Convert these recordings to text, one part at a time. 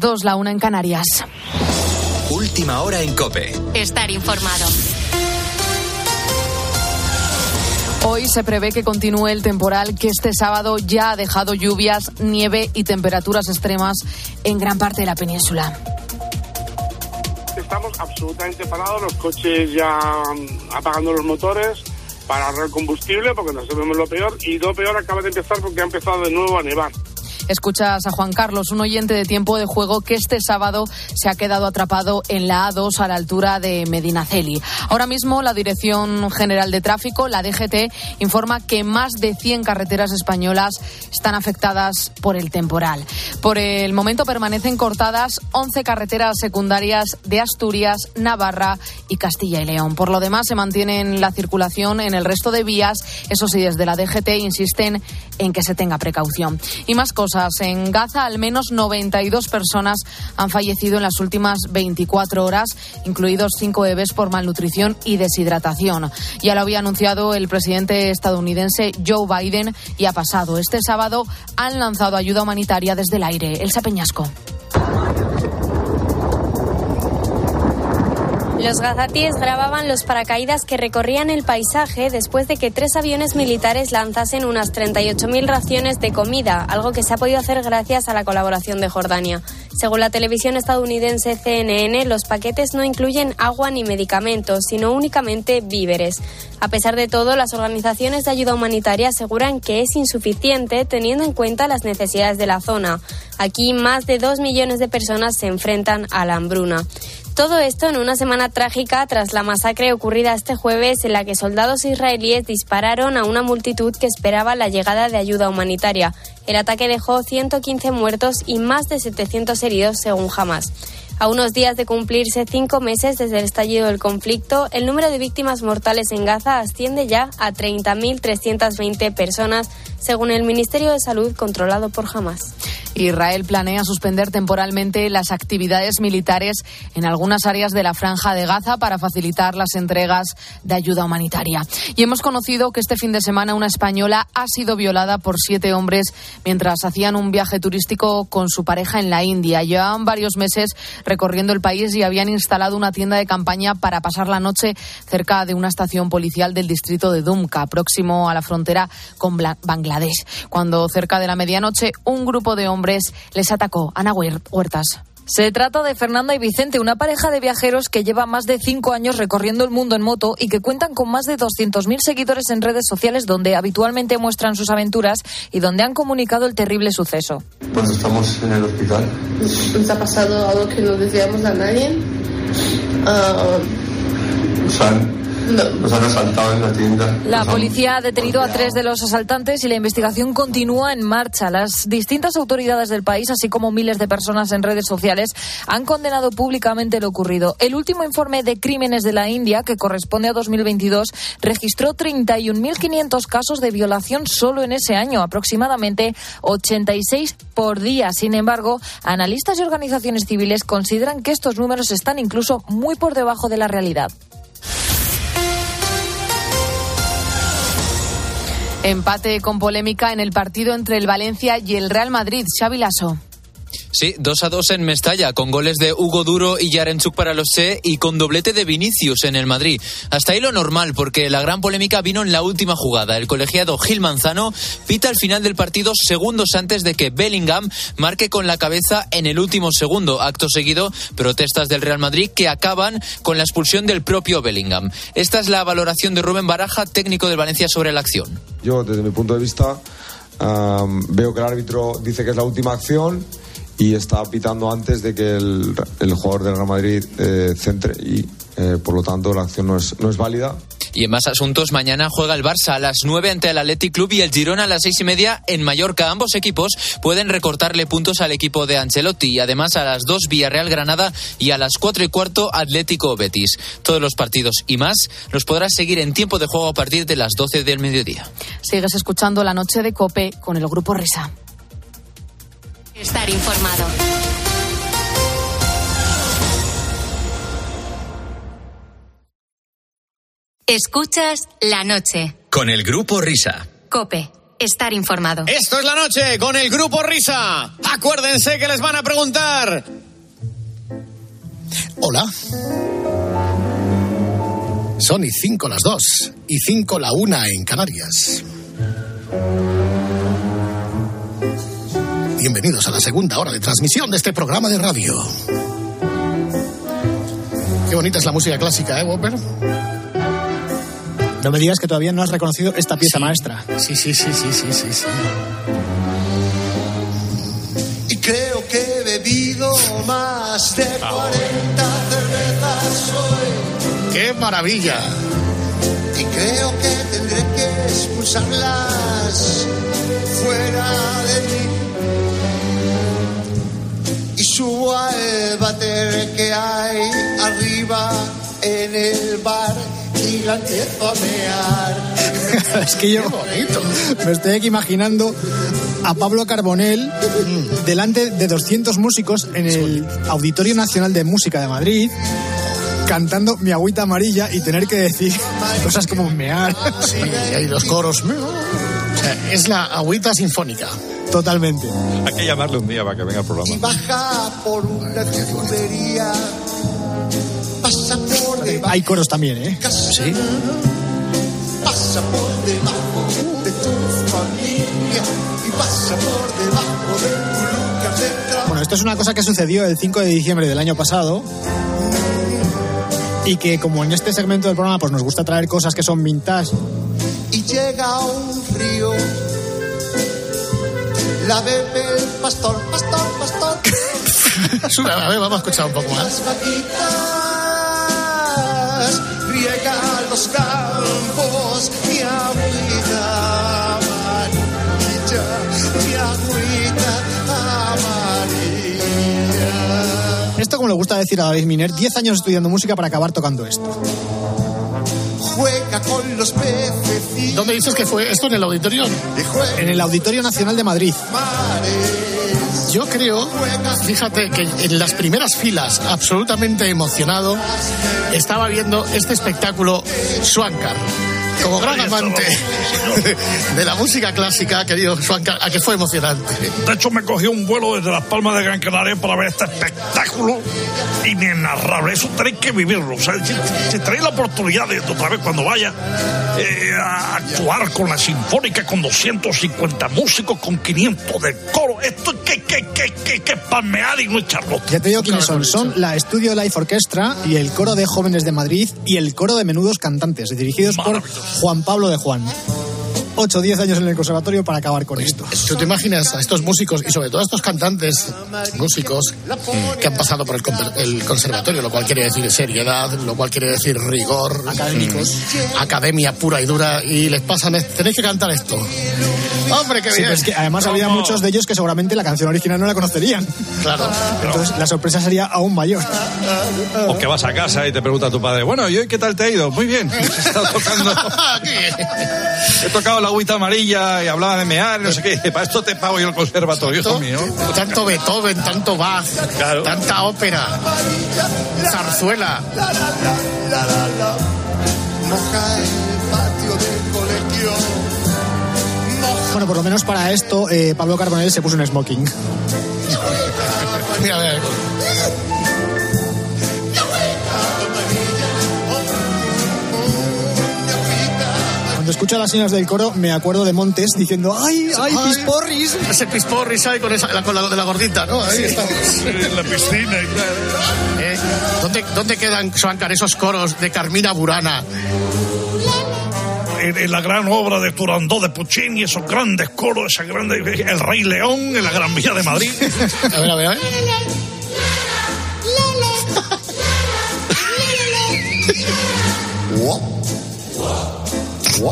dos, la una en Canarias. Última hora en Cope. Estar informado. Hoy se prevé que continúe el temporal que este sábado ya ha dejado lluvias, nieve y temperaturas extremas en gran parte de la península. Estamos absolutamente parados, los coches ya mm, apagando los motores para ahorrar combustible porque nos sabemos lo peor y lo peor acaba de empezar porque ha empezado de nuevo a nevar. Escuchas a Juan Carlos, un oyente de tiempo de juego que este sábado se ha quedado atrapado en la A2 a la altura de Medinaceli. Ahora mismo la Dirección General de Tráfico, la DGT, informa que más de 100 carreteras españolas están afectadas por el temporal. Por el momento permanecen cortadas 11 carreteras secundarias de Asturias, Navarra y Castilla y León. Por lo demás, se mantienen la circulación en el resto de vías. Eso sí, desde la DGT insisten en que se tenga precaución. Y más cosas. En Gaza, al menos 92 personas han fallecido en las últimas 24 horas, incluidos cinco bebés por malnutrición y deshidratación. Ya lo había anunciado el presidente estadounidense Joe Biden y ha pasado. Este sábado han lanzado ayuda humanitaria desde el aire. Elsa Peñasco. Los gazatíes grababan los paracaídas que recorrían el paisaje después de que tres aviones militares lanzasen unas 38.000 raciones de comida, algo que se ha podido hacer gracias a la colaboración de Jordania. Según la televisión estadounidense CNN, los paquetes no incluyen agua ni medicamentos, sino únicamente víveres. A pesar de todo, las organizaciones de ayuda humanitaria aseguran que es insuficiente teniendo en cuenta las necesidades de la zona. Aquí más de dos millones de personas se enfrentan a la hambruna. Todo esto en una semana trágica tras la masacre ocurrida este jueves en la que soldados israelíes dispararon a una multitud que esperaba la llegada de ayuda humanitaria. El ataque dejó 115 muertos y más de 700 heridos según Hamas. A unos días de cumplirse cinco meses desde el estallido del conflicto, el número de víctimas mortales en Gaza asciende ya a 30.320 personas, según el Ministerio de Salud controlado por Hamas. Israel planea suspender temporalmente las actividades militares en algunas áreas de la franja de Gaza para facilitar las entregas de ayuda humanitaria. Y hemos conocido que este fin de semana una española ha sido violada por siete hombres mientras hacían un viaje turístico con su pareja en la India. Llevaban varios meses recorriendo el país y habían instalado una tienda de campaña para pasar la noche cerca de una estación policial del distrito de Dumka, próximo a la frontera con Bangladesh. Cuando cerca de la medianoche un grupo de hombres les atacó. Ana Huertas. Se trata de Fernanda y Vicente, una pareja de viajeros que lleva más de cinco años recorriendo el mundo en moto y que cuentan con más de 200.000 seguidores en redes sociales donde habitualmente muestran sus aventuras y donde han comunicado el terrible suceso. Cuando estamos en el hospital. Nos ha pasado algo que no decíamos a nadie. Uh, nos han asaltado en la tienda. La policía ha detenido a tres de los asaltantes y la investigación continúa en marcha. Las distintas autoridades del país, así como miles de personas en redes sociales, han condenado públicamente lo ocurrido. El último informe de crímenes de la India, que corresponde a 2022, registró 31.500 casos de violación solo en ese año, aproximadamente 86 por día. Sin embargo, analistas y organizaciones civiles consideran que estos números están incluso muy por debajo de la realidad. Empate con polémica en el partido entre el Valencia y el Real Madrid. Xavi Lasso. Sí, 2 a 2 en Mestalla, con goles de Hugo Duro y Yarenchuk para los C y con doblete de Vinicius en el Madrid. Hasta ahí lo normal, porque la gran polémica vino en la última jugada. El colegiado Gil Manzano pita al final del partido segundos antes de que Bellingham marque con la cabeza en el último segundo. Acto seguido, protestas del Real Madrid que acaban con la expulsión del propio Bellingham. Esta es la valoración de Rubén Baraja, técnico del Valencia, sobre la acción. Yo, desde mi punto de vista, veo que el árbitro dice que es la última acción y está pitando antes de que el, el jugador del Real Madrid eh, centre y eh, por lo tanto la acción no es, no es válida. Y en más asuntos, mañana juega el Barça a las 9 ante el Athletic Club y el Girona a las seis y media en Mallorca. Ambos equipos pueden recortarle puntos al equipo de Ancelotti y además a las 2 Villarreal Granada y a las 4 y cuarto Atlético Betis. Todos los partidos y más los podrás seguir en tiempo de juego a partir de las 12 del mediodía. Sigues escuchando la noche de Cope con el grupo Risa. Estar informado. Escuchas la noche. Con el grupo Risa. Cope. estar informado. Esto es la noche con el grupo Risa. Acuérdense que les van a preguntar. Hola. Son y cinco las dos y cinco la una en Canarias. Bienvenidos a la segunda hora de transmisión de este programa de radio. Qué bonita es la música clásica, ¿eh, Whopper? No me digas que todavía no has reconocido esta pieza maestra. Sí, sí, sí, sí, sí, sí, sí. Y creo que he bebido más de 40 cervezas hoy. ¡Qué maravilla! Y creo que tendré que expulsarlas que hay arriba en el bar y la empiezo a mear. es que yo me estoy aquí imaginando a Pablo Carbonell delante de 200 músicos en el Auditorio Nacional de Música de Madrid cantando mi agüita amarilla y tener que decir cosas como mear. Sí, y hay los coros. Sea, es la agüita sinfónica. Totalmente. Hay que llamarle un día para que venga al Y programa. baja por una tubería. Pasa por debajo. Hay coros también, ¿eh? Sí. Pasa por debajo de tu familia. Y pasa por debajo de tu lugar de trabajo. Bueno, esto es una cosa que sucedió el 5 de diciembre del año pasado. Y que como en este segmento del programa pues nos gusta traer cosas que son vintage, y llega a un río. La bebe el pastor, pastor, pastor. Sube, a ver, vamos a escuchar un poco más. Las vaquitas riega los campos. Mi agüita amarilla, mi agüita amarilla. esto como le gusta decir a David Miner, 10 años estudiando música para acabar tocando esto. Con los pececitos. ¿Dónde dices que fue esto en el auditorio? En el Auditorio Nacional de Madrid. Yo creo, fíjate que en las primeras filas, absolutamente emocionado, estaba viendo este espectáculo Swankar. Como gran amante de la música clásica, querido Swankar, a que fue emocionante. De hecho, me cogí un vuelo desde Las Palmas de Gran Canaria para ver este espectáculo inenarrable. Eso tenéis que vivirlo. O sea, si, si tenéis la oportunidad de otra vez cuando vaya eh, a actuar con la Sinfónica, con 250 músicos, con 500 de coro, esto es que, que, que, que, que palmear y no echar Ya te digo quiénes son. Son la Estudio Life Orchestra y el Coro de Jóvenes de Madrid y el Coro de Menudos Cantantes, dirigidos por Juan Pablo de Juan. 8 o 10 años en el conservatorio para acabar con esto. ¿Tú te imaginas a estos músicos y sobre todo a estos cantantes músicos que han pasado por el, conservatorio, lo cual quiere decir seriedad, lo cual quiere decir rigor, Académicos. mm, academia pura y dura, y les pasan, tenéis que cantar esto. Hombre, qué Sí, bien. pero es que además había muchos de ellos que seguramente la canción original no la conocerían. Claro. Entonces la sorpresa sería aún mayor. O que vas a casa y te pregunta tu padre, bueno, ¿y hoy qué tal te ha ido? Muy bien. He estado tocando. He tocado la agüita amarilla y hablaba de mear, no sé qué. Para esto te pago yo el conservatorio, hijo mío. Tanto Beethoven, tanto Bach, Claro. tanta ópera, zarzuela. Moja el patio del colegio. Bueno, por lo menos para esto, eh, Pablo Carbonell se puso un smoking. Mira, mira. Cuando escucho a las señoras del coro, me acuerdo de Montes diciendo, ¡ay, ay, pisporris! Ese pisporris ahí con, esa, la, con la de la gordita, ¿no? Ahí estamos. en la piscina y claro. ¿Eh? ¿Dónde, ¿Dónde quedan, Swankar, esos coros de Carmina Burana? En, en la gran obra de Turandot de Puccini, esos grandes coros, esa grande, el Rey León en la Gran Vía de Madrid. A ver, a ver, a ver. So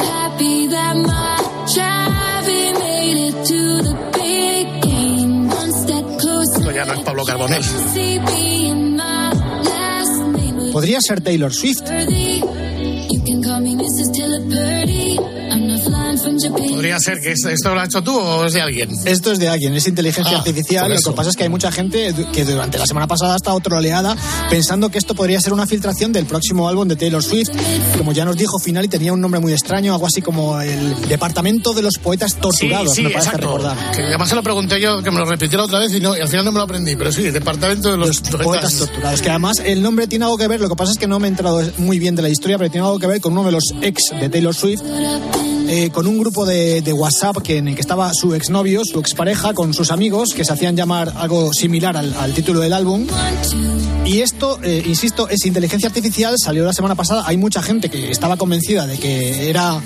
happy that my Chevy made it to the big game. One step closer. Ya no es Pablo Carbonell. Podría ser Taylor Swift. Podría ser que esto, esto lo has hecho tú o es de alguien. Esto es de alguien, es inteligencia Ah, artificial. Lo que pasa es que hay mucha gente que durante la semana pasada ha estado troleada pensando que esto podría ser una filtración del próximo álbum de Taylor Swift. Como ya nos dijo Final y tenía un nombre muy extraño, algo así como el Departamento de los Poetas Torturados, sí, sí, me parece exacto. recordar. Que además se lo pregunté yo, que me lo repitiera otra vez y, no, y al final no me lo aprendí. Pero sí, departamento de los, Poetas torturados, que además el nombre tiene algo que ver, lo que pasa es que no me he enterado muy bien de la historia, pero tiene algo que ver con uno de los ex de Taylor Swift, eh, con un grupo de, de WhatsApp que, en el que estaba su exnovio, su expareja, con sus amigos, que se hacían llamar algo similar al, al título del álbum. Y esto, eh, insisto, es inteligencia artificial, salió la semana pasada, hay mucha gente que estaba convencida de que era,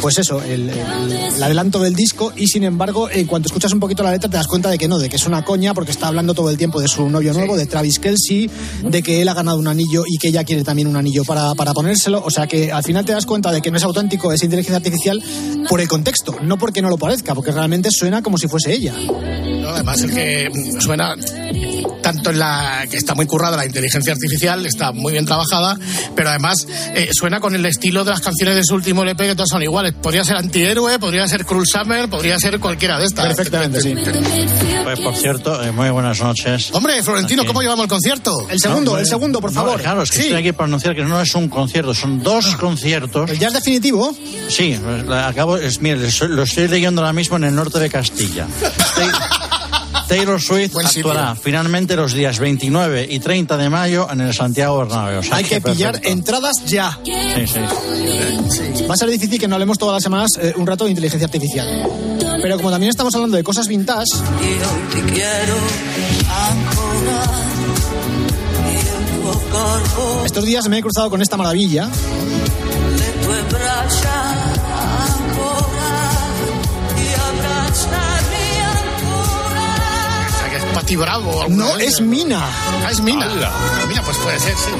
pues eso, el, el- el adelanto del disco, y sin embargo, en cuanto escuchas un poquito la letra te das cuenta de que no, de que es una coña, porque está hablando todo el tiempo de su novio nuevo, de Travis Kelsey, de que él ha ganado un anillo y que ella quiere también un anillo para, para ponérselo, o sea que al final te das cuenta de que no es auténtico, es inteligencia artificial por el contexto, no porque no lo parezca, porque realmente suena como si fuese ella. No, además el que suena tanto en la que está muy currada la inteligencia artificial, está muy bien trabajada, pero además eh, suena con el estilo de las canciones de su último LP que todas son iguales. Podría ser antihéroe, podría ser Cruel Summer, podría ser cualquiera de estas. Perfectamente, sí. Pues por cierto, eh, muy buenas noches. Hombre, Florentino, Aquí. ¿cómo llevamos el concierto? El segundo, No, el segundo, por no, favor. claro, es que Sí. estoy aquí para anunciar que no es un concierto, son dos conciertos. ¿El jazz definitivo? Sí, acabo, es, mire, lo- lo estoy leyendo ahora mismo en el norte de Castilla. Taylor Swift actuará finalmente los días 29 y 30 de mayo en el Santiago Bernabéu. O sea Hay que pillar entradas ya. Sí, sí. Va a ser difícil que no hablemos todas las semanas eh, un rato de inteligencia artificial. Pero como también estamos hablando de cosas vintage, estos días me he cruzado con esta maravilla. Bravo. No, de es. Mina. Ah, es Mina. Ah, Mina, pues puede ser, sí.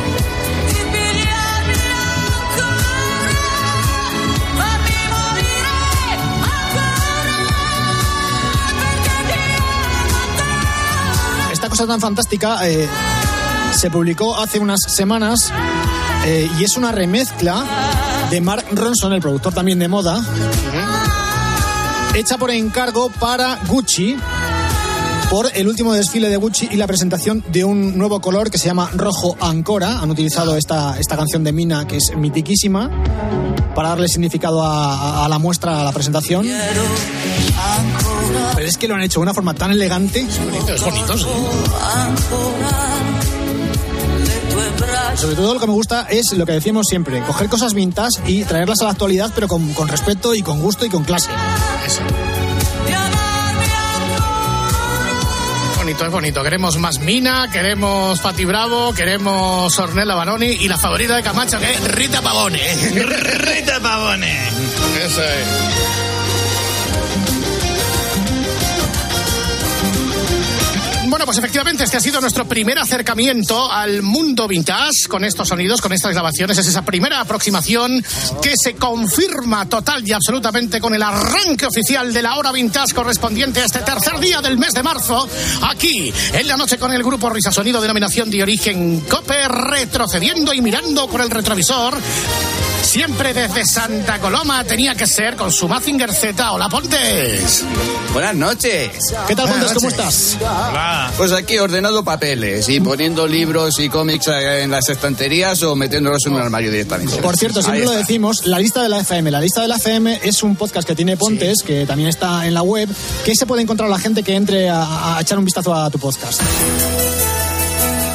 Esta cosa tan fantástica eh, se publicó hace unas semanas eh, y es una remezcla de Mark Ronson, el productor también de moda, hecha por encargo para Gucci por el último desfile de Gucci y la presentación de un nuevo color que se llama Rojo Ancora. Han utilizado esta, esta canción de Mina, que es mitiquísima, para darle significado a, a- a la muestra, a la presentación. Pero es que lo han hecho de una forma tan elegante. Es bonito, es bonito, sí. Sobre todo lo que me gusta es lo que decíamos siempre, coger cosas vintage y traerlas a la actualidad, pero con, con respeto y con gusto y con clase. Bonito, es bonito. Queremos más Mina, queremos Pati Bravo, queremos Ornella Baroni y la favorita de Camacho, que es Rita Pavone. Rita Pavone. Eso es. Bueno, pues efectivamente este ha sido nuestro primer acercamiento al mundo vintage con estos sonidos, con estas grabaciones. Es esa primera aproximación que se confirma total y absolutamente con el arranque oficial de la hora vintage correspondiente a este tercer día del mes de marzo, aquí en la noche con el grupo Risa Sonido, denominación de origen COPE, retrocediendo y mirando por el retrovisor. Siempre desde Santa Coloma tenía que ser con su Mazinger Z. Hola, Pontes. Buenas noches. ¿Qué tal, Buenas Pontes? ¿Cómo estás? Pues aquí ordenando papeles y poniendo libros y cómics en las estanterías o metiéndolos en un armario directamente. Por cierto, siempre lo decimos, la lista de la FM. La lista de la FM es un podcast que tiene Pontes, que también está en la web. ¿Qué se puede encontrar la gente que entre a, a echar un vistazo a tu podcast?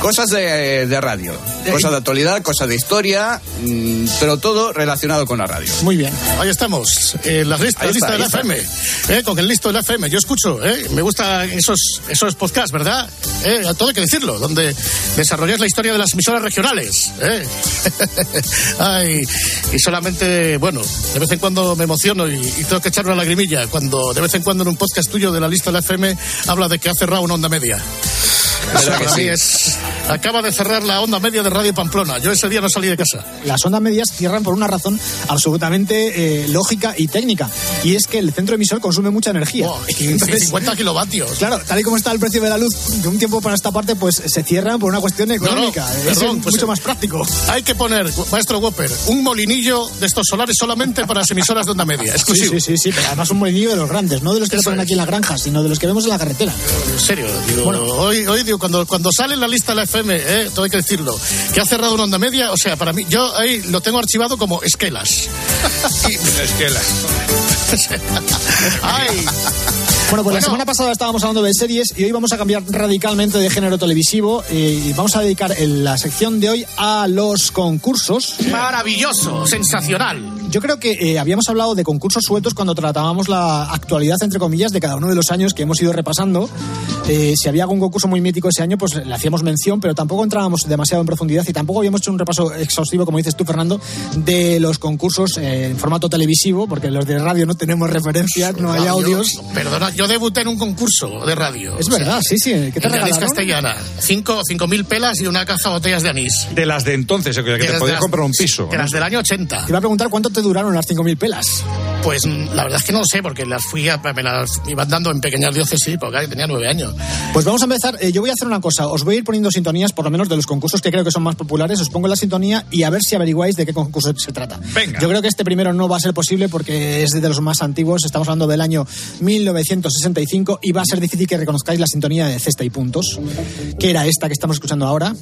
Cosas de, de radio, cosas de actualidad, cosas de historia, mm, pero todo relacionado con la radio. Muy bien. Ahí estamos, en la lista, Ahí la lista está, de la. FM, eh, con el listo de la FM. Yo escucho, eh, me gustan esos, esos podcasts, ¿verdad? Eh, todo hay que decirlo, donde desarrolláis la historia de las emisoras regionales. eh. Ay, y solamente, bueno, de vez en cuando me emociono y, y tengo que echar una lagrimilla cuando de vez en cuando en un podcast tuyo de la lista de la FM habla de que ha cerrado una onda media. Eso que para sí. mí es... Acaba de cerrar la onda media de Radio Pamplona. Yo ese día no salí de casa. Las ondas medias cierran por una razón absolutamente eh, lógica y técnica. Y es que el centro emisor consume mucha energía. Wow, 50 kilovatios. Claro, tal y como está el precio de la luz de un tiempo para esta parte, pues se cierran por una cuestión económica. No, no, es perdón, pues, mucho más práctico. Hay que poner, maestro Whopper, un molinillo de estos solares solamente para las emisoras de onda media. Sí, Exclusivo. sí, sí, sí, pero además un molinillo de los grandes, no de los que le Eso ponen aquí en la granja, sino de los que vemos en la carretera. En serio, digo, hoy, hoy digo, cuando, cuando sale en la lista de la FM, eh, todo hay que decirlo, que ha cerrado una onda media, o sea, para mí, yo ahí lo tengo archivado como esquelas. Esquela. Ay, Bueno, pues la semana pasada estábamos hablando de series y hoy vamos a cambiar radicalmente de género televisivo y vamos a dedicar la sección de hoy a los concursos. maravilloso, sensacional. Yo creo que eh, habíamos hablado de concursos sueltos cuando tratábamos la actualidad, entre comillas, de cada uno de los años que hemos ido repasando. Eh, si había algún concurso muy mítico ese año, pues le hacíamos mención, pero tampoco entrábamos demasiado en profundidad y tampoco habíamos hecho un repaso exhaustivo, como dices tú, Fernando, de los concursos eh, en formato televisivo, porque los de radio no tenemos referencias, no hay Radio, audios. Perdona, yo debuté en un concurso de radio. Es verdad, sí, sí. ¿Qué te regalaron? castellana. Cinco, cinco mil pelas y una caja de botellas de anís. De las de entonces, que De te podías las- comprar un piso. De las del año 80. Te iba a preguntar cuánto te duraron las 5.000 pelas. Pues mm, la verdad es que no lo sé, porque las fui a, me las iban dando en pequeñas diócesis, porque tenía nueve años. Pues vamos a empezar. eh, yo voy a hacer una cosa. Os voy a ir poniendo sintonías, por lo menos de los concursos que creo que son más populares. Os pongo la sintonía y a ver si averiguáis de qué concurso se trata. Venga. Yo creo que este primero no va a ser posible porque es de los más antiguos. Estamos hablando del año 1965 y va a ser difícil que reconozcáis la sintonía de Cesta y Puntos, que era esta que estamos escuchando ahora.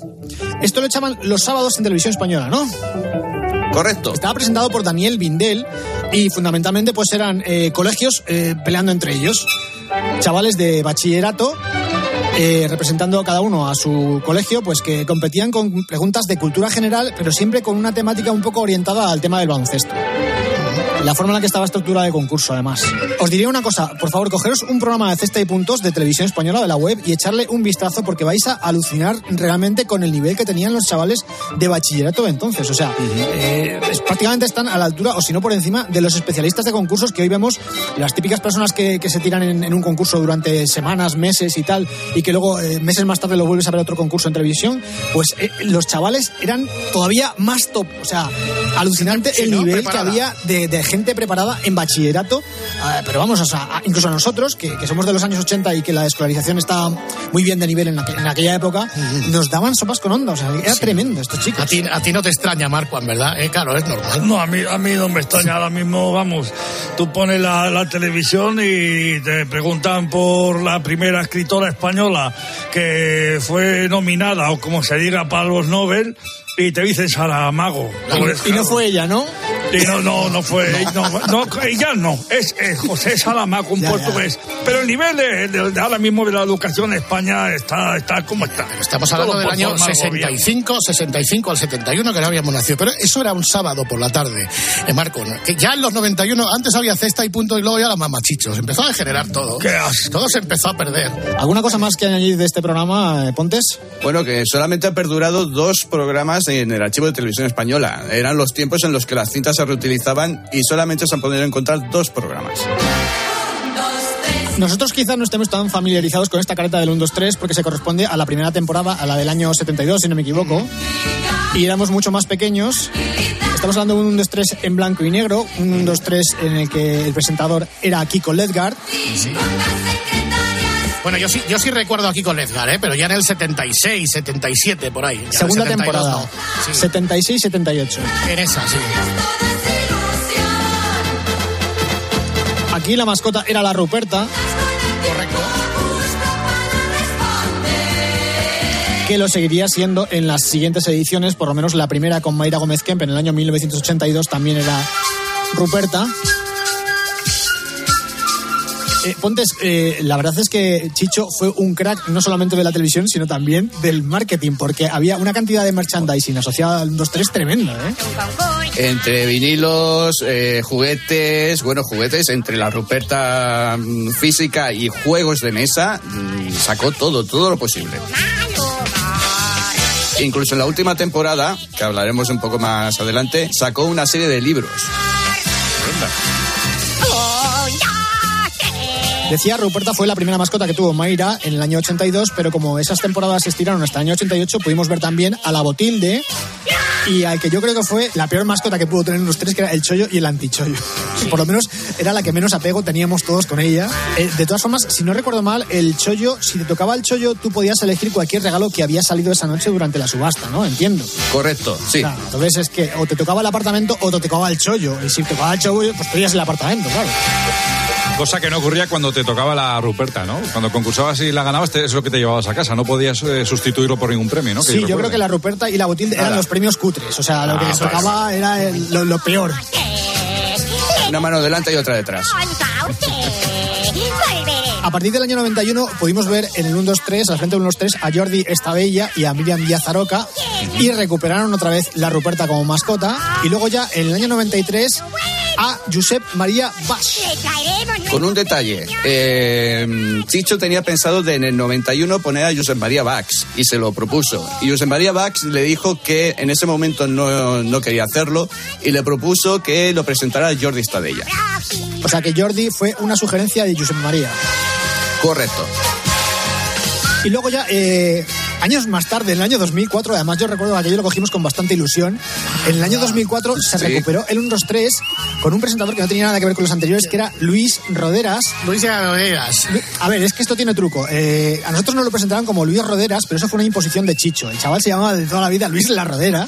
Esto lo echaban los sábados en televisión española, ¿no? Correcto. Estaba presentado por Daniel Vindel y fundamentalmente pues eran eh, colegios eh, peleando entre ellos. Chavales de bachillerato eh, representando cada uno a su colegio, pues que competían con preguntas de cultura general, pero siempre con una temática un poco orientada al tema del baloncesto. La forma en la que estaba estructurada de concurso, además. Os diría una cosa, por favor, cogeros un programa de cesta y puntos de televisión española de la web y echarle un vistazo porque vais a alucinar realmente con el nivel que tenían los chavales de bachillerato de entonces. O sea, eh, es- prácticamente están a la altura, o si no por encima, de los especialistas de concursos que hoy vemos, las típicas personas que, que se tiran en, en un concurso durante semanas, meses y tal, y que luego eh, meses más tarde lo vuelves a ver otro concurso en televisión, pues eh, los chavales eran todavía más top. O sea, alucinante Sí, el ¿no? nivel Preparada. que había de, de gente preparada en bachillerato, ah, pero vamos, o sea, incluso a nosotros, que, que somos de los años 80 y que la escolarización está muy bien de nivel en, aqu- en aquella época, nos daban sopas con onda, o sea, era tremendo estos chicos. A ti, a ti no te extraña, Marcuan, ¿verdad? Eh, claro, es normal. No, a mí, a mí no me extraña ahora mismo, vamos, tú pones la, la televisión y te preguntan por la primera escritora española que fue nominada o como se diga para los Nobel y te dicen Saramago. Y no fue ella, ¿no? Y no, no, no fue, no, no, ella no, es, es José Saramago, un Ya, ya. portugués. Pero el nivel de, de- de ahora mismo de la educación en España está, está como está. Estamos hablando Todo del año forma del gobierno. 65, 65 al 71 que no habíamos nacido. Pero eso era un sábado por la tarde, en Marco. ¿no? Que ya en los 91, antes había cesta y punto y luego ya la mamachichos. Empezó a degenerar todo. Qué asco. Todo se empezó a perder. ¿Alguna cosa más que añadir de este programa, eh, Pontes? Bueno, que solamente han perdurado dos programas en el archivo de televisión española. Eran los tiempos en los que las cintas se reutilizaban y solamente se han podido encontrar dos programas. Nosotros quizás no estemos tan familiarizados con esta careta del 1, 2, 3 porque se corresponde a la primera temporada, a la del año 72, si no me equivoco. Y éramos mucho más pequeños. Estamos hablando de un 1, 2, 3 en blanco y negro, un 1, 2, 3 en el que el presentador era Kiko Ledgard. Bueno, yo sí, yo sí recuerdo aquí con Edgar, ¿eh? pero ya en el 76, 77, por ahí. Ya Segunda 72 temporada, no. Sí, 76-78. en esa, sí. Aquí la mascota era la Ruperta, Correcto. que lo seguiría siendo en las siguientes ediciones, por lo menos la primera con Mayra Gómez Kemp en el año 1982 también era Ruperta. Eh, Pontes, eh, la verdad es que Chicho fue un crack no solamente de la televisión, sino también del marketing, porque había una cantidad de merchandising asociada al 2-3 tremenda, ¿eh? Entre vinilos, eh, juguetes, bueno, juguetes, entre la Ruperta mm, física y juegos de mesa, mm, sacó todo, todo lo posible. Incluso en la última temporada, que hablaremos un poco más adelante, sacó una serie de libros. Decía, Ruperta fue la primera mascota que tuvo Mayra en el año 82, pero como esas temporadas se estiraron hasta el año 88, pudimos ver también a la Botilde y al que yo creo que fue la peor mascota que pudo tener los tres, que era el chollo y el antichollo. Por lo menos era la que menos apego teníamos todos con ella. Eh, de todas formas, si no recuerdo mal, el chollo, si te tocaba el chollo, tú podías elegir cualquier regalo que había salido esa noche durante la subasta, ¿no? Entiendo. Correcto, sí. Claro, entonces es que o te tocaba el apartamento o te tocaba el chollo. Y si te tocaba el chollo, pues pedías el apartamento, claro. Cosa que no ocurría cuando te tocaba la Ruperta, ¿no? Cuando concursabas y la ganabas, te- es lo que te llevabas a casa. No podías eh, sustituirlo por ningún premio, ¿no? Que Sí, yo creo que la Ruperta y la Botilde eran Nada. los premios cutres. O sea, lo que Ah, les pues. tocaba era el- lo, lo peor. Una mano delante y otra detrás. A partir del año 91 pudimos ver en el 1-2-3, al frente del 1-2-3, a Jordi Estabella y a Miriam Villazaroca y recuperaron otra vez la Ruperta como mascota. Y luego ya en el año 93 a Josep María Bas. Con un detalle, eh, Chicho tenía pensado de en el 91 poner a Josep María Bax y se lo propuso. Y Josep María Bax le dijo que en ese momento no, no quería hacerlo y le propuso que lo presentara Jordi Stadella. O sea que Jordi fue una sugerencia de Josep María. Correcto. Y luego ya, eh, años más tarde, en el año 2004, además yo recuerdo que aquello lo cogimos con bastante ilusión, en el año 2004 se Sí. recuperó el 1-2-3 con un presentador que no tenía nada que ver con los anteriores, que era Luis Roderas. Luis Roderas. A ver, es que esto tiene truco. Eh, a nosotros nos lo presentaban como Luis Roderas, pero eso fue una imposición de Chicho. El chaval se llamaba de toda la vida Luis La Rodera.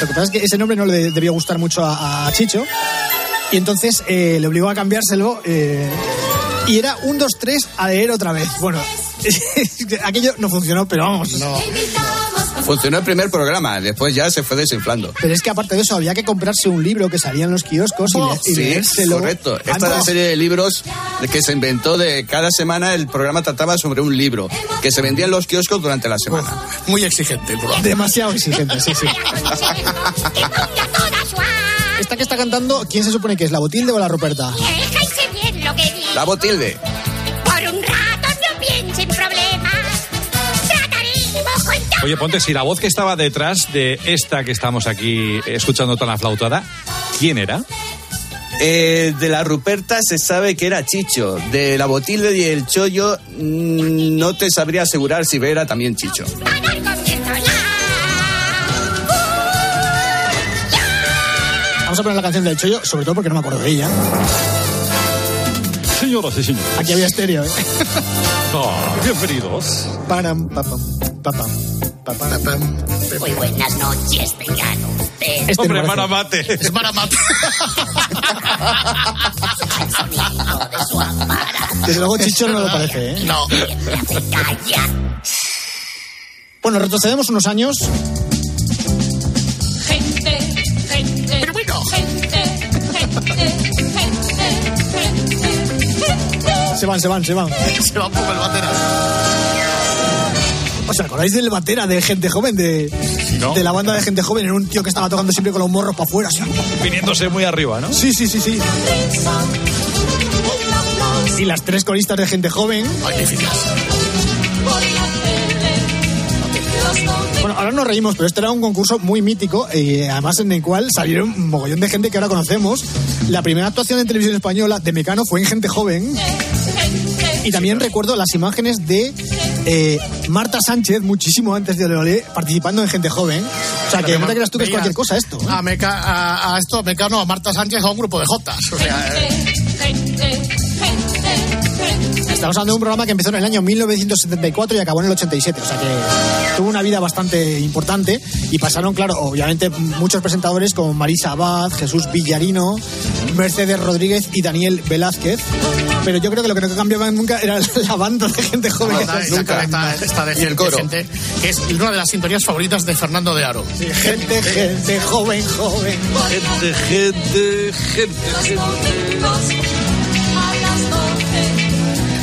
Lo que pasa es que ese nombre no le debió gustar mucho a, a Chicho. Y entonces eh, le obligó a cambiárselo. eh, y era un 2-3 a leer otra vez. Bueno, aquello no funcionó, pero vamos. Funcionó el primer programa, después ya se fue desinflando. Pero es que aparte de eso, había que comprarse un libro que salía en los kioscos y, le- y Sí, leérselo. correcto. Esta es la serie de libros que se inventó de cada semana. El programa trataba sobre un libro que se vendía en los kioscos durante la semana. Muy exigente el programa. Demasiado exigente, sí, sí. Esta que está cantando, ¿quién se supone que es? ¿La Botilde o la Ruperta? La Botilde. Oye, ponte, si la voz que estaba detrás de esta que estamos aquí escuchando tan aflautada, ¿quién era? Eh, de la Ruperta se sabe que era Chicho. De la Botilde y el Chollo mm, no te sabría asegurar si era también Chicho. Vamos a poner la canción del Chollo, sobre todo porque no me acuerdo de ella. Señoras y señores. Aquí había estéreo, ¿eh? Ah, bienvenidos. Param, papam, papam, papam. Muy buenas noches, tengan ustedes. Este Hombre. Maramate. Es Maramate. El sonido de su aparato. Desde luego Chicho no lo parece, ¿eh? No. Me hace callar. Bueno, retrocedemos unos años. Gente, gente, Pero bueno. gente, gente, gente, gente, gente. Se van, se van, se van. Se va un poco el bandera. ¿Os acordáis del batera de gente joven? De, no. de la banda de gente joven. Era un tío que estaba tocando siempre con los morros para afuera. así. Viniéndose muy arriba, ¿no? Sí, sí, sí, sí. Y las tres coristas de gente joven. Magníficas. Bueno, ahora nos reímos, pero este era un concurso muy mítico y además en el cual salieron un mogollón de gente que ahora conocemos. La primera actuación en televisión española de Mecano fue en Gente Joven. Y también recuerdo las imágenes de eh, Marta Sánchez, muchísimo antes de Oleolé, participando en Gente Joven. O sea, que no te creas tú que es cualquier cosa esto. ¿eh? A, Meca, a, a esto, a Mecano, a Marta Sánchez, a un grupo de Jotas. O sea, eh, Estamos hablando de un programa que empezó en el año 1974 y acabó en el 87. O sea que tuvo una vida bastante importante y pasaron, claro, obviamente muchos presentadores como Marisa Abad, Jesús Villarino, Mercedes Rodríguez y Daniel Velázquez. Pero yo creo que lo que no cambiaba nunca era la banda de gente joven. esta, esta, esta, esta de Y el gente, coro. gente, que es una de las sintonías favoritas de Fernando de Aro. Gente, gente, joven, joven. Gente, gente, gente,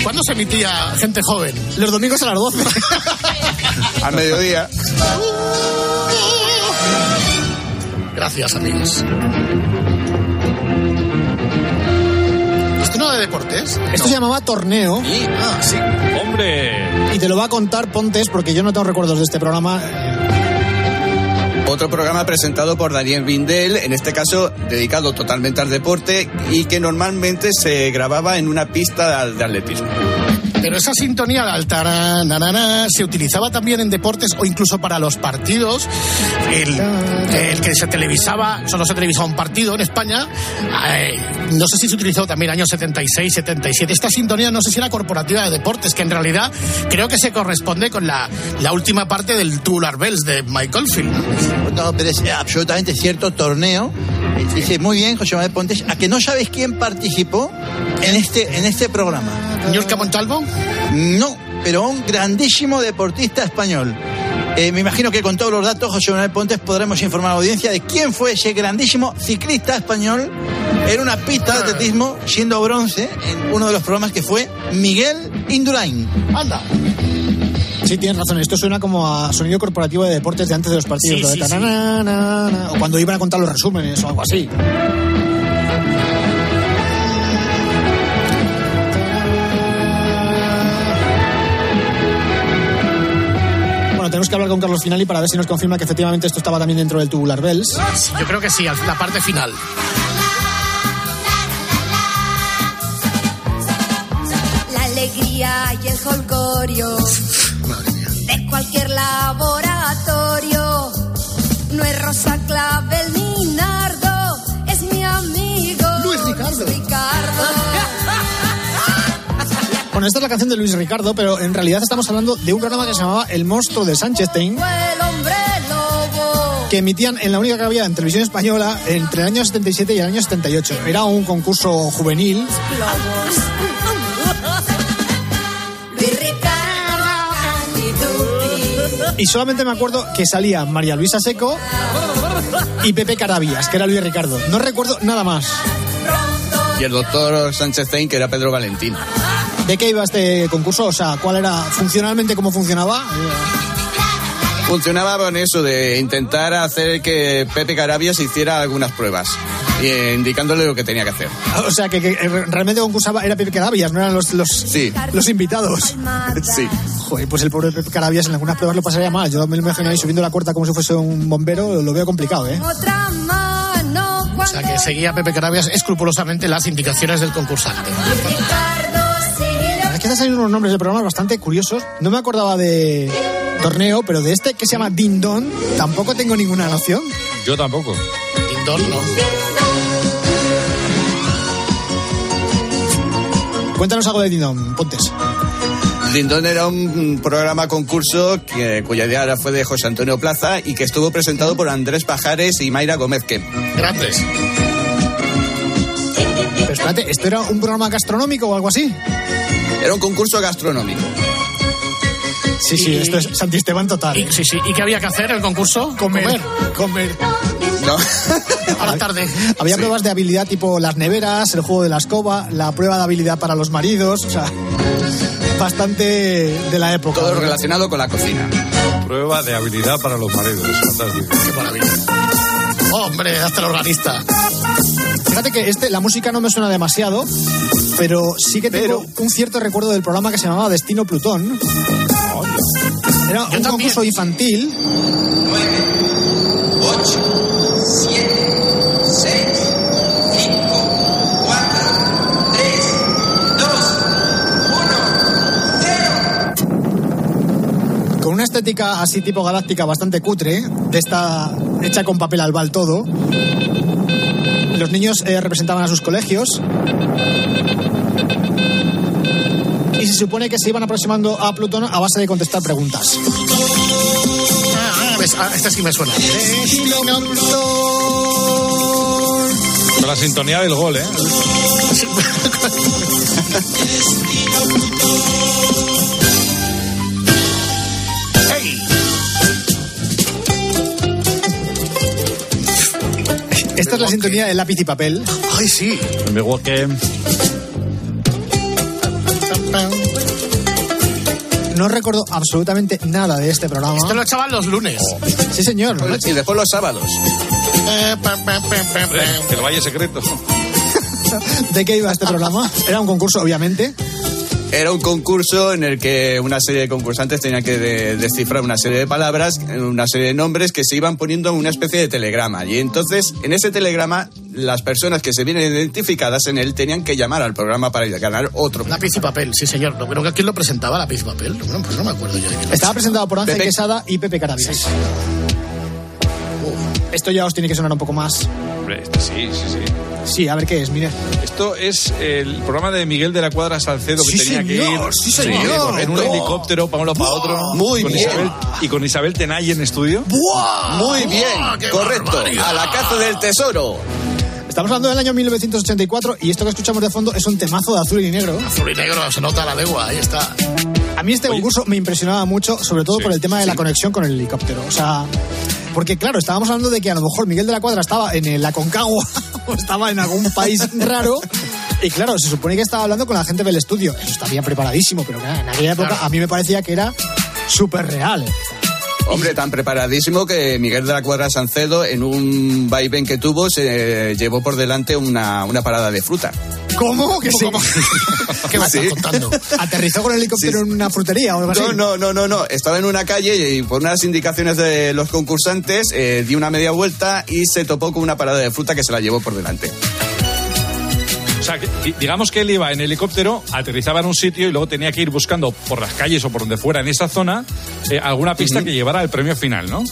¿Cuándo se emitía gente joven? Los domingos a las 12. Al mediodía. Gracias, amigos. ¿Esto no de deportes? Esto se llamaba Torneo Ah, sí. Hombre. y te lo va a contar Pontes porque yo no tengo recuerdos de este programa. Otro programa presentado por Daniel Vindel, en este caso dedicado totalmente al deporte y que normalmente se grababa en una pista de atletismo. Pero esa sintonía del taranana se utilizaba también en deportes o incluso para los partidos. El, el que se televisaba, solo se televisaba un partido en España. eh, no sé si se utilizó también años 76, 77. Esta sintonía no sé si era corporativa de deportes, que en realidad creo que se corresponde con la, la última parte del Tubular Bells de Michael Field. No, pero es absolutamente cierto torneo. Dice muy bien José Manuel Pontes, a que no sabes quién participó en este, en este programa. ¿Ñurka Montalvo? No, pero un grandísimo deportista español. Eh, me imagino que con todos los datos, José Manuel Pontes, podremos informar a la audiencia de quién fue ese grandísimo ciclista español en una pista de atletismo, siendo bronce en uno de los programas que fue Miguel Indurain. Anda. Sí, tienes razón. Esto suena como a sonido corporativo de deportes de antes de los partidos. Sí, lo de sí, sí. tananana, O cuando iban a contar los resúmenes o algo así. Bueno, tenemos que hablar con Carlos Finali para ver si nos confirma que efectivamente esto estaba también dentro del Tubular Bells. Yo creo que sí, la parte final. La alegría y el jolgorio de cualquier laboratorio. No es rosa clavel ni nardo, es mi amigo Luis Ricardo. Bueno, esta es la canción de Luis Ricardo, pero en realidad estamos hablando de un programa que se llamaba El monstruo de hombre lobo. que emitían en la única que había en televisión española entre el año 77 y el año 78. Era un concurso juvenil Globos. Y solamente me acuerdo que salía María Luisa Seco y Pepe Carabias, que era Luis Ricardo. No recuerdo nada más. Y el doctor Sánchez Stein, que era Pedro Valentín. ¿De qué iba este concurso? O sea, ¿cuál era funcionalmente cómo funcionaba? Funcionaba con eso de intentar hacer que Pepe Carabias hiciera algunas pruebas, y, eh, indicándole lo que tenía que hacer. O sea, que, que realmente concursaba era Pepe Carabias, no eran los, los, Sí. los invitados. Sí. Joder, pues el pobre Pepe Carabias en algunas pruebas lo pasaría mal. Yo me lo imagino ahí subiendo la cuerda como si fuese un bombero, lo veo complicado, ¿eh? Otra mano O sea, que seguía Pepe Carabias escrupulosamente las indicaciones del concursante. Es que están saliendo unos nombres de programas bastante curiosos. No me acordaba de torneo, pero de este que se llama Din Don tampoco tengo ninguna noción. Yo tampoco. Dindón, no. Cuéntanos algo de Din Don, Pontes. Lindón era un programa concurso que, cuya idea fue de José Antonio Plaza y que estuvo presentado por Andrés Pajares y Mayra Gómez Kemp. Grandes. Pero espérate, ¿esto era un programa gastronómico o algo así? Era un concurso gastronómico. Sí, sí, Y- esto es Santisteban total. Y, sí, sí. ¿Y qué había que hacer el concurso? Comer, comer. No. A la tarde. Había Sí. pruebas de habilidad tipo las neveras, el juego de la escoba, la prueba de habilidad para los maridos, o sea, bastante de la época. Todo relacionado con la cocina. Prueba de habilidad para los maridos. Fantástico. Qué maravilla. Hombre, hasta el organista. Fíjate que este, la música no me suena demasiado, pero sí que tengo un cierto recuerdo del programa que se llamaba Destino Plutón. Era Yo un también. concurso infantil una estética así tipo galáctica bastante cutre, de esta hecha con papel albal todo. Los niños eh, representaban a sus colegios. Y se supone que se iban aproximando a Plutón a base de contestar preguntas. Ah, ves, ah, este sí me suena. Con la sintonía del gol, ¿eh? la sintonía de lápiz y papel. ¡Ay, sí! Me que No recuerdo absolutamente nada de este programa. Esto lo echaban los lunes. Sí, señor. Y después los sábados. Eh. El Valle Secreto. ¿De qué iba este programa? Era un concurso, obviamente. Era un concurso en el que una serie de concursantes tenían que de- descifrar una serie de palabras, una serie de nombres que se iban poniendo en una especie de telegrama. Y entonces, en ese telegrama, las personas que se vienen identificadas en él tenían que llamar al programa para ganar otro. Lápiz y papel, sí señor. No, pero ¿quién lo presentaba, lápiz y papel? Bueno, pues no me acuerdo yo de quién lo Estaba presentado por Ángel Pepe- Quesada y Pepe Carabias. Esto ya os tiene que sonar un poco más. Hombre, este sí, sí, sí. Sí, a ver qué es, mire. Esto es el programa de Miguel de la Cuadra Salcedo que Sí, tenía que señor, ir sí, señor. en un helicóptero para uno para otro. Muy con bien. Isabel, y con Isabel Tenay en estudio. Muy bien, correcto. A la caza del tesoro. Estamos hablando del año 1984 y esto que escuchamos de fondo es un temazo de azul y negro. Azul y negro, se nota la legua, ahí está. A mí este concurso me impresionaba mucho, sobre todo por el tema de la conexión con el helicóptero. O sea, porque claro, estábamos hablando de que a lo mejor Miguel de la Cuadra estaba en el Aconcagua o estaba en algún país raro. Y claro, se supone que estaba hablando con la gente del estudio. Eso está bien preparadísimo, pero en aquella época a mí me parecía que era súper real. Hombre, tan preparadísimo que Miguel de la Cuadra Sancedo, en un vaivén que tuvo, se llevó por delante una, una parada de fruta. ¿Cómo? ¿Que sí? ¿Qué me estás Sí. contando? ¿Aterrizó con el helicóptero en una frutería o algo así? No, no, no, no, no. Estaba en una calle y por unas indicaciones de los concursantes eh, dio una media vuelta y se topó con una parada de fruta que se la llevó por delante. O sea, que, di- digamos que él iba en helicóptero, aterrizaba en un sitio y luego tenía que ir buscando por las calles o por donde fuera en esa zona eh, alguna pista que llevara al premio final, ¿no?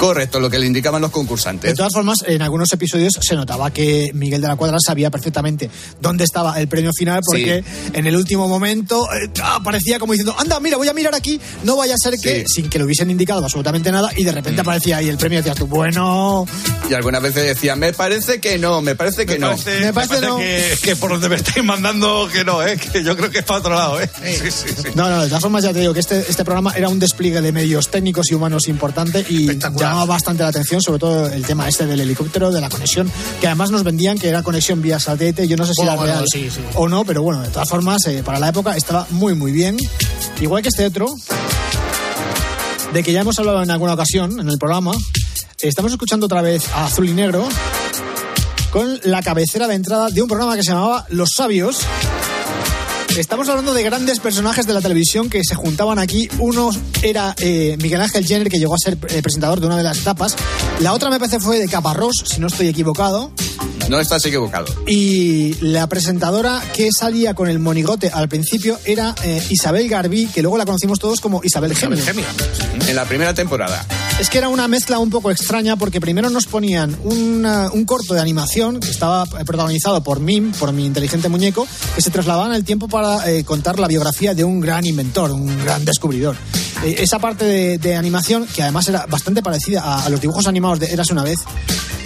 Correcto, lo que le indicaban los De concursantes. todas formas, en algunos episodios se notaba que Miguel de la Cuadra sabía perfectamente dónde estaba el premio final porque en el último momento eh, aparecía como diciendo, anda, mira, voy a mirar aquí, no vaya a ser que, sin que le hubiesen indicado absolutamente nada, y de repente aparecía ahí el premio y decías tú, bueno, Y algunas veces decían, me parece que no, me parece que no. parece, Me parece no. que, que por donde me estáis mandando que no, ¿eh? que yo creo que es para otro lado. ¿eh? Sí, sí, sí. no, no, de todas formas ya te digo que este, este programa era un despliegue de medios técnicos y humanos importante y llamaba bastante la atención, sobre todo el tema este del helicóptero, de la conexión, que además nos vendían que era conexión vía satélite, yo no sé si Bueno, era bueno, real sí, sí. o no, pero bueno, de todas formas, eh, para la época estaba muy, muy bien. Igual que este otro, de que ya hemos hablado en alguna ocasión en el programa, estamos escuchando otra vez a Azul y Negro con la cabecera de entrada de un programa que se llamaba Los Sabios. Estamos hablando de grandes personajes de la televisión que se juntaban aquí. Uno era eh, Miguel Ángel Jenner, que llegó a ser eh, presentador de una de las etapas. La otra me fue de Caparrós, si no estoy equivocado. No estás equivocado. Y la presentadora que salía con el monigote al principio era eh, Isabel Garbí, que luego la conocimos todos como Isabel Gemio. En la primera temporada. Es que era una mezcla un poco extraña porque primero nos ponían una- un corto de animación que estaba eh, protagonizado por Mim, por mi inteligente muñeco, que se trasladaba en el tiempo para eh, contar la biografía de un gran inventor, un gran descubridor. Eh, esa parte de, de animación, que además era bastante parecida a, a los dibujos animados de Érase una vez,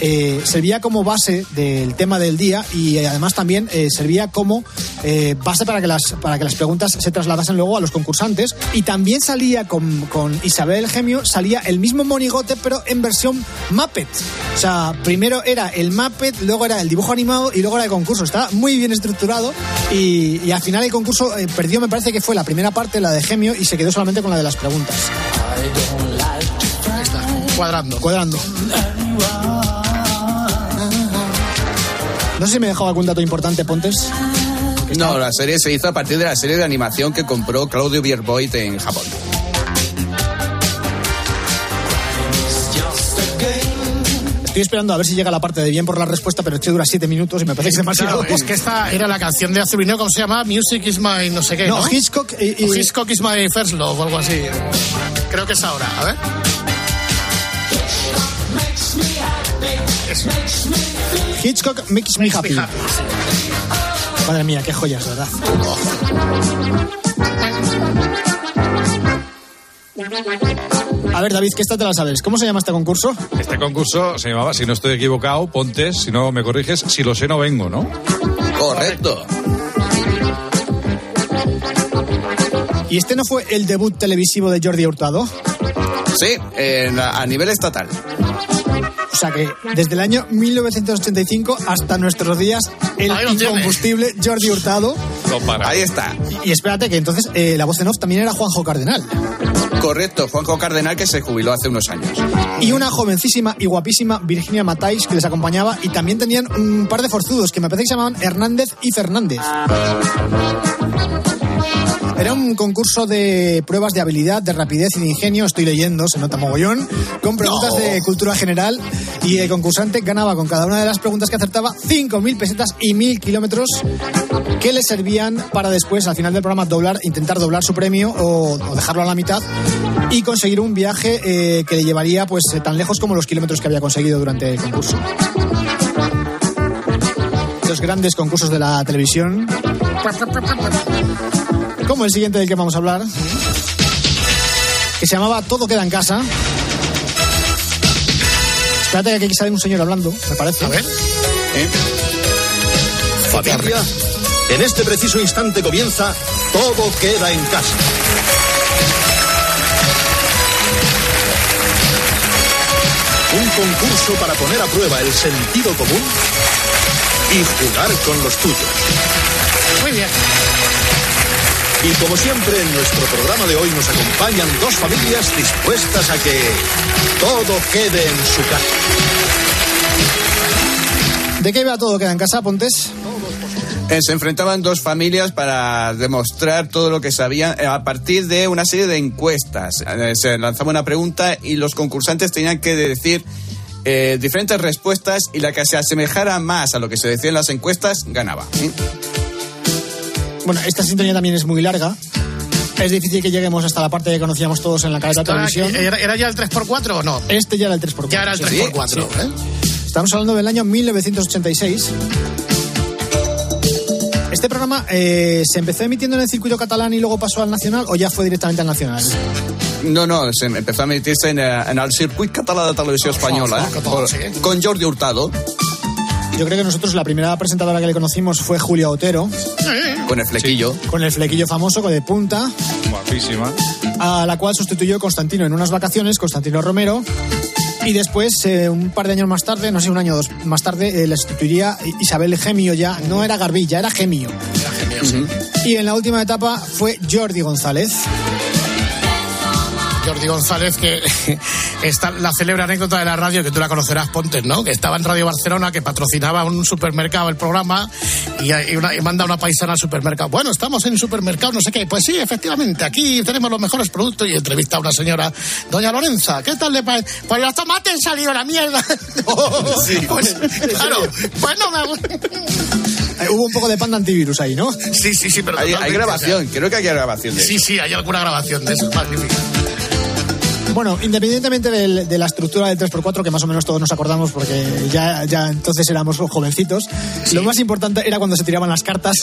eh, servía como base del tema del día y además también eh, servía como eh, base para que, las, para que las preguntas se trasladasen luego a los concursantes. Y también salía con, con Isabel Gemio, salía el mismo monigote, pero en versión Muppet. O sea, primero era el Muppet, luego era el dibujo animado y luego era el concurso. Estaba muy bien estructurado y, y al final el concurso eh, perdió, me parece que fue la primera parte, la de Gemio, y se quedó solamente con la de las preguntas. Cuadrando. Cuadrando. No sé si me he dejado algún dato importante, Pontes. No, la serie se hizo a partir de la serie de animación que compró Claudio Bierboit en Japón. Estoy esperando a ver si llega la parte de bien por la respuesta, pero es que dura siete minutos y me parece demasiado. Claro, es que esta era la canción de Azul y Negro, ¿cómo se llama? Music is my no sé qué. No, No, Hitchcock y- Hitchcock is my first love o algo así. Creo que es ahora. A ver. Eso. Hitchcock Makes Me Happy. Madre mía, qué joyas, ¿verdad? A ver, David, que esta te la sabes. ¿Cómo se llama este concurso? Este concurso se llamaba, si no estoy equivocado, Pontes, si no me corriges, si lo sé no vengo, ¿no? Correcto. ¿Y este no fue el debut televisivo de Jordi Hurtado? Sí, en la- a nivel estatal. O sea que desde el año 1985 hasta nuestros días, el tiene. incombustible Jordi Hurtado. Ahí está. Y, y espérate, que entonces eh, la voz en off también era Juanjo Cardenal. Correcto, Juanjo Cardenal que se jubiló hace unos años. Y una jovencísima y guapísima Virginia Matáis que les acompañaba. Y también tenían un par de forzudos que me parece que se llamaban Hernández y Fernández. Era un concurso de pruebas de habilidad, de rapidez y de ingenio, estoy leyendo, se nota mogollón, con preguntas de cultura general y el concursante ganaba con cada una de las preguntas que acertaba 5.000 pesetas y 1.000 kilómetros que le servían para después, al final del programa, doblar, intentar doblar su premio o, o dejarlo a la mitad y conseguir un viaje eh, que le llevaría pues eh, tan lejos como los kilómetros que había conseguido durante el concurso. Los grandes concursos de la televisión. Como el siguiente del que vamos a hablar. Que se llamaba Todo queda en casa. Espérate que aquí sale un señor hablando, me parece. A ver. Familia, en este preciso instante comienza Todo queda en casa. Un concurso para poner a prueba el sentido común y jugar con los tuyos. Muy bien. Y como siempre, en nuestro programa de hoy nos acompañan dos familias dispuestas a que todo quede en su casa. ¿De qué iba todo queda en casa, Pontes? Eh, se enfrentaban dos familias para demostrar todo lo que sabían eh, a partir de una serie de encuestas. Eh, se lanzaba una pregunta y los concursantes tenían que decir eh, diferentes respuestas y la que se asemejara más a lo que se decía en las encuestas ganaba. ¿eh? Bueno, esta sintonía también es muy larga. Es difícil que lleguemos hasta la parte que conocíamos todos en la cadena de televisión. ¿Era, era ya el 3x4 o no? Este ya era el 3x4. Ya era el sí. 3x4. Sí. ¿eh? Estamos hablando del año 1986. ¿Este programa eh, se empezó emitiendo en el circuito catalán y luego pasó al nacional o ya fue directamente al nacional? No, no, se empezó a emitirse en, eh, en el circuit català de televisió espanyola, eh, por- con Jordi Hurtado, Yo creo que nosotros la primera presentadora que le conocimos fue Julia Otero, con el flequillo. con el flequillo famoso, con de punta, Guapísima. a la cual sustituyó Constantino en unas vacaciones, Constantino Romero. Y después, eh, un par de años más tarde, no sé, un año o dos más tarde, eh, le sustituiría Isabel Gemio ya. No era Garbilla, era Gemio. Y en la última etapa fue Jordi González. Jordi González, que está la célebre anécdota de la radio, que tú la conocerás, Pontes, ¿no? Que estaba en Radio Barcelona, que patrocinaba un supermercado el programa y, y una- y manda una paisana al supermercado. Bueno, estamos en un supermercado, no sé qué. Pues sí, efectivamente, aquí tenemos los mejores productos y entrevista a una señora, doña Lorenza, ¿qué tal le parece? Pues los tomates han salido la mierda. pues, claro, pues no me... Eh, hubo un poco de pan de antivirus ahí, ¿no? Sí, sí, sí, pero Hay, hay grabación, creo que hay grabación de Sí, sí, hay alguna grabación de eso, es magnífica. Bueno, independientemente del- de la estructura del 3x4, que más o menos todos nos acordamos porque ya, ya entonces éramos jovencitos, lo más importante era cuando se tiraban las cartas.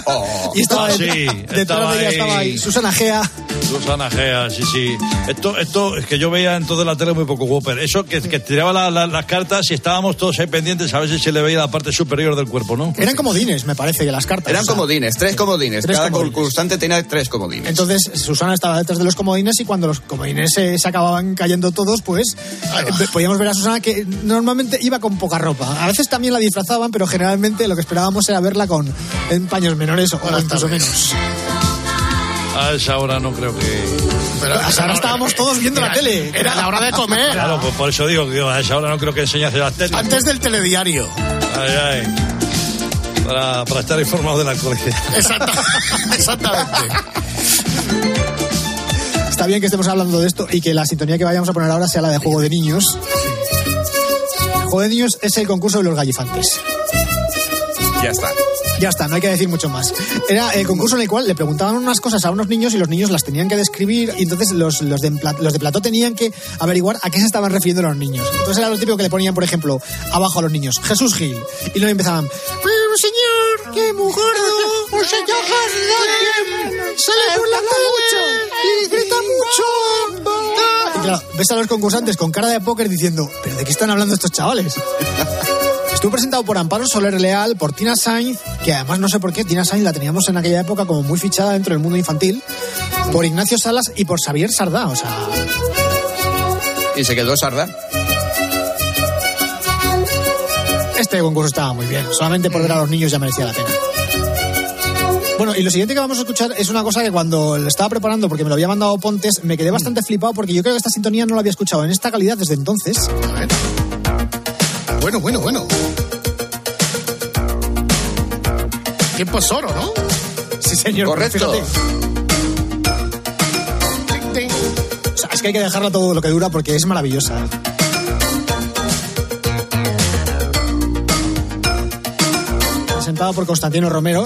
y estaba Ah, detrás, sí, estaba de ella ahí. estaba ahí Susana Gea. Susana Gea, sí, sí. Esto, esto es que yo veía en toda la tele muy poco Whopper. Eso que, que tiraba la- la- las cartas y estábamos todos ahí pendientes a ver si se le veía la parte superior del cuerpo, ¿no? Eran comodines, me parece, que las cartas. Eran o sea, comodines, tres comodines. Tres Cada comodines. concursante tenía tres comodines. Entonces Susana estaba detrás de los comodines y cuando los comodines se, se acababan cayendo todos, pues eh, podíamos ver a Susana que normalmente iba con poca ropa. A veces también la disfrazaban, pero generalmente lo que esperábamos era verla con en paños menores o incluso menos. A esa hora no creo que. Pero Hasta ahora estábamos todos viendo la tele. Era la hora de comer. Claro, pues por eso digo que a esa hora no creo que enseñase las tetas. Antes del telediario. Ay, ay. Para, para estar informado de la actualidad. Exacta- exactamente. Está bien que estemos hablando de esto y que la sintonía que vayamos a poner ahora sea la de Juego de Niños. Juego de Niños es el concurso de los gallifantes. Ya está. Ya está, no hay que decir mucho más. Era el concurso en el cual le preguntaban unas cosas a unos niños y los niños las tenían que describir y entonces los, los, de, los de plató tenían que averiguar a qué se estaban refiriendo los niños. Entonces era lo típico que le ponían, por ejemplo, abajo a los niños, Jesús Gil. Y luego empezaban, pero señor, que muy gordo, un señor que sale por la tele y grita mucho. Y claro, ves a los concursantes con cara de póker diciendo, pero ¿de qué están hablando estos chavales? Estuvo presentado por Amparo Soler Leal, por Tina Sainz, que además no sé por qué, Tina Sainz la teníamos en aquella época como muy fichada dentro del mundo infantil, por Ignacio Salas y por Xavier Sardá, o sea, Y se quedó Sarda. este concurso estaba muy bien, solamente por ver a los niños ya merecía la pena. Bueno, y lo siguiente que vamos a escuchar es una cosa que cuando lo estaba preparando, porque me lo había mandado Pontes, me quedé bastante flipado porque yo creo que esta sintonía no la había escuchado en esta calidad desde entonces. Bueno, bueno, bueno. Tiempo es oro, ¿no? Sí, señor. Correcto. O sea, es que hay que dejarla todo lo que dura porque es maravillosa. Presentado por Constantino Romero.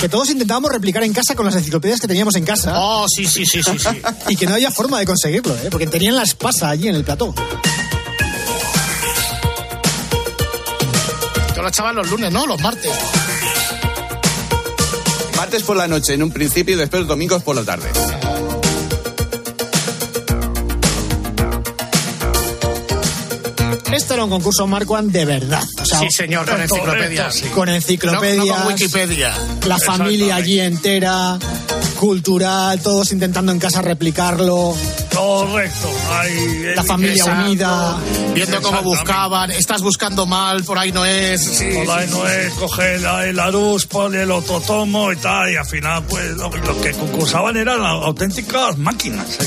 Que todos intentábamos replicar en casa con las enciclopedias que teníamos en casa. Oh, sí, sí, sí, sí. sí. y que no había forma de conseguirlo, ¿eh? porque tenían la espasa allí en el plató. Lo echaban los lunes, ¿no? Los martes. Martes por la noche en un principio y después los domingos por la tarde. Este era un concurso Marquand de verdad. O sea, sí, señor, con enciclopedias. Con enciclopedias. No, no con Wikipedia. La familia allí entera, cultural, todos intentando en casa replicarlo. Correcto. Ay, La familia Exacto. unida. Viendo cómo buscaban. Estás buscando mal, por ahí no es. Sí, Por ahí sí, no sí. es coger la, la luz, ponle el otro tomo y tal, y al final, pues, lo, lo que concursaban eran auténticas máquinas.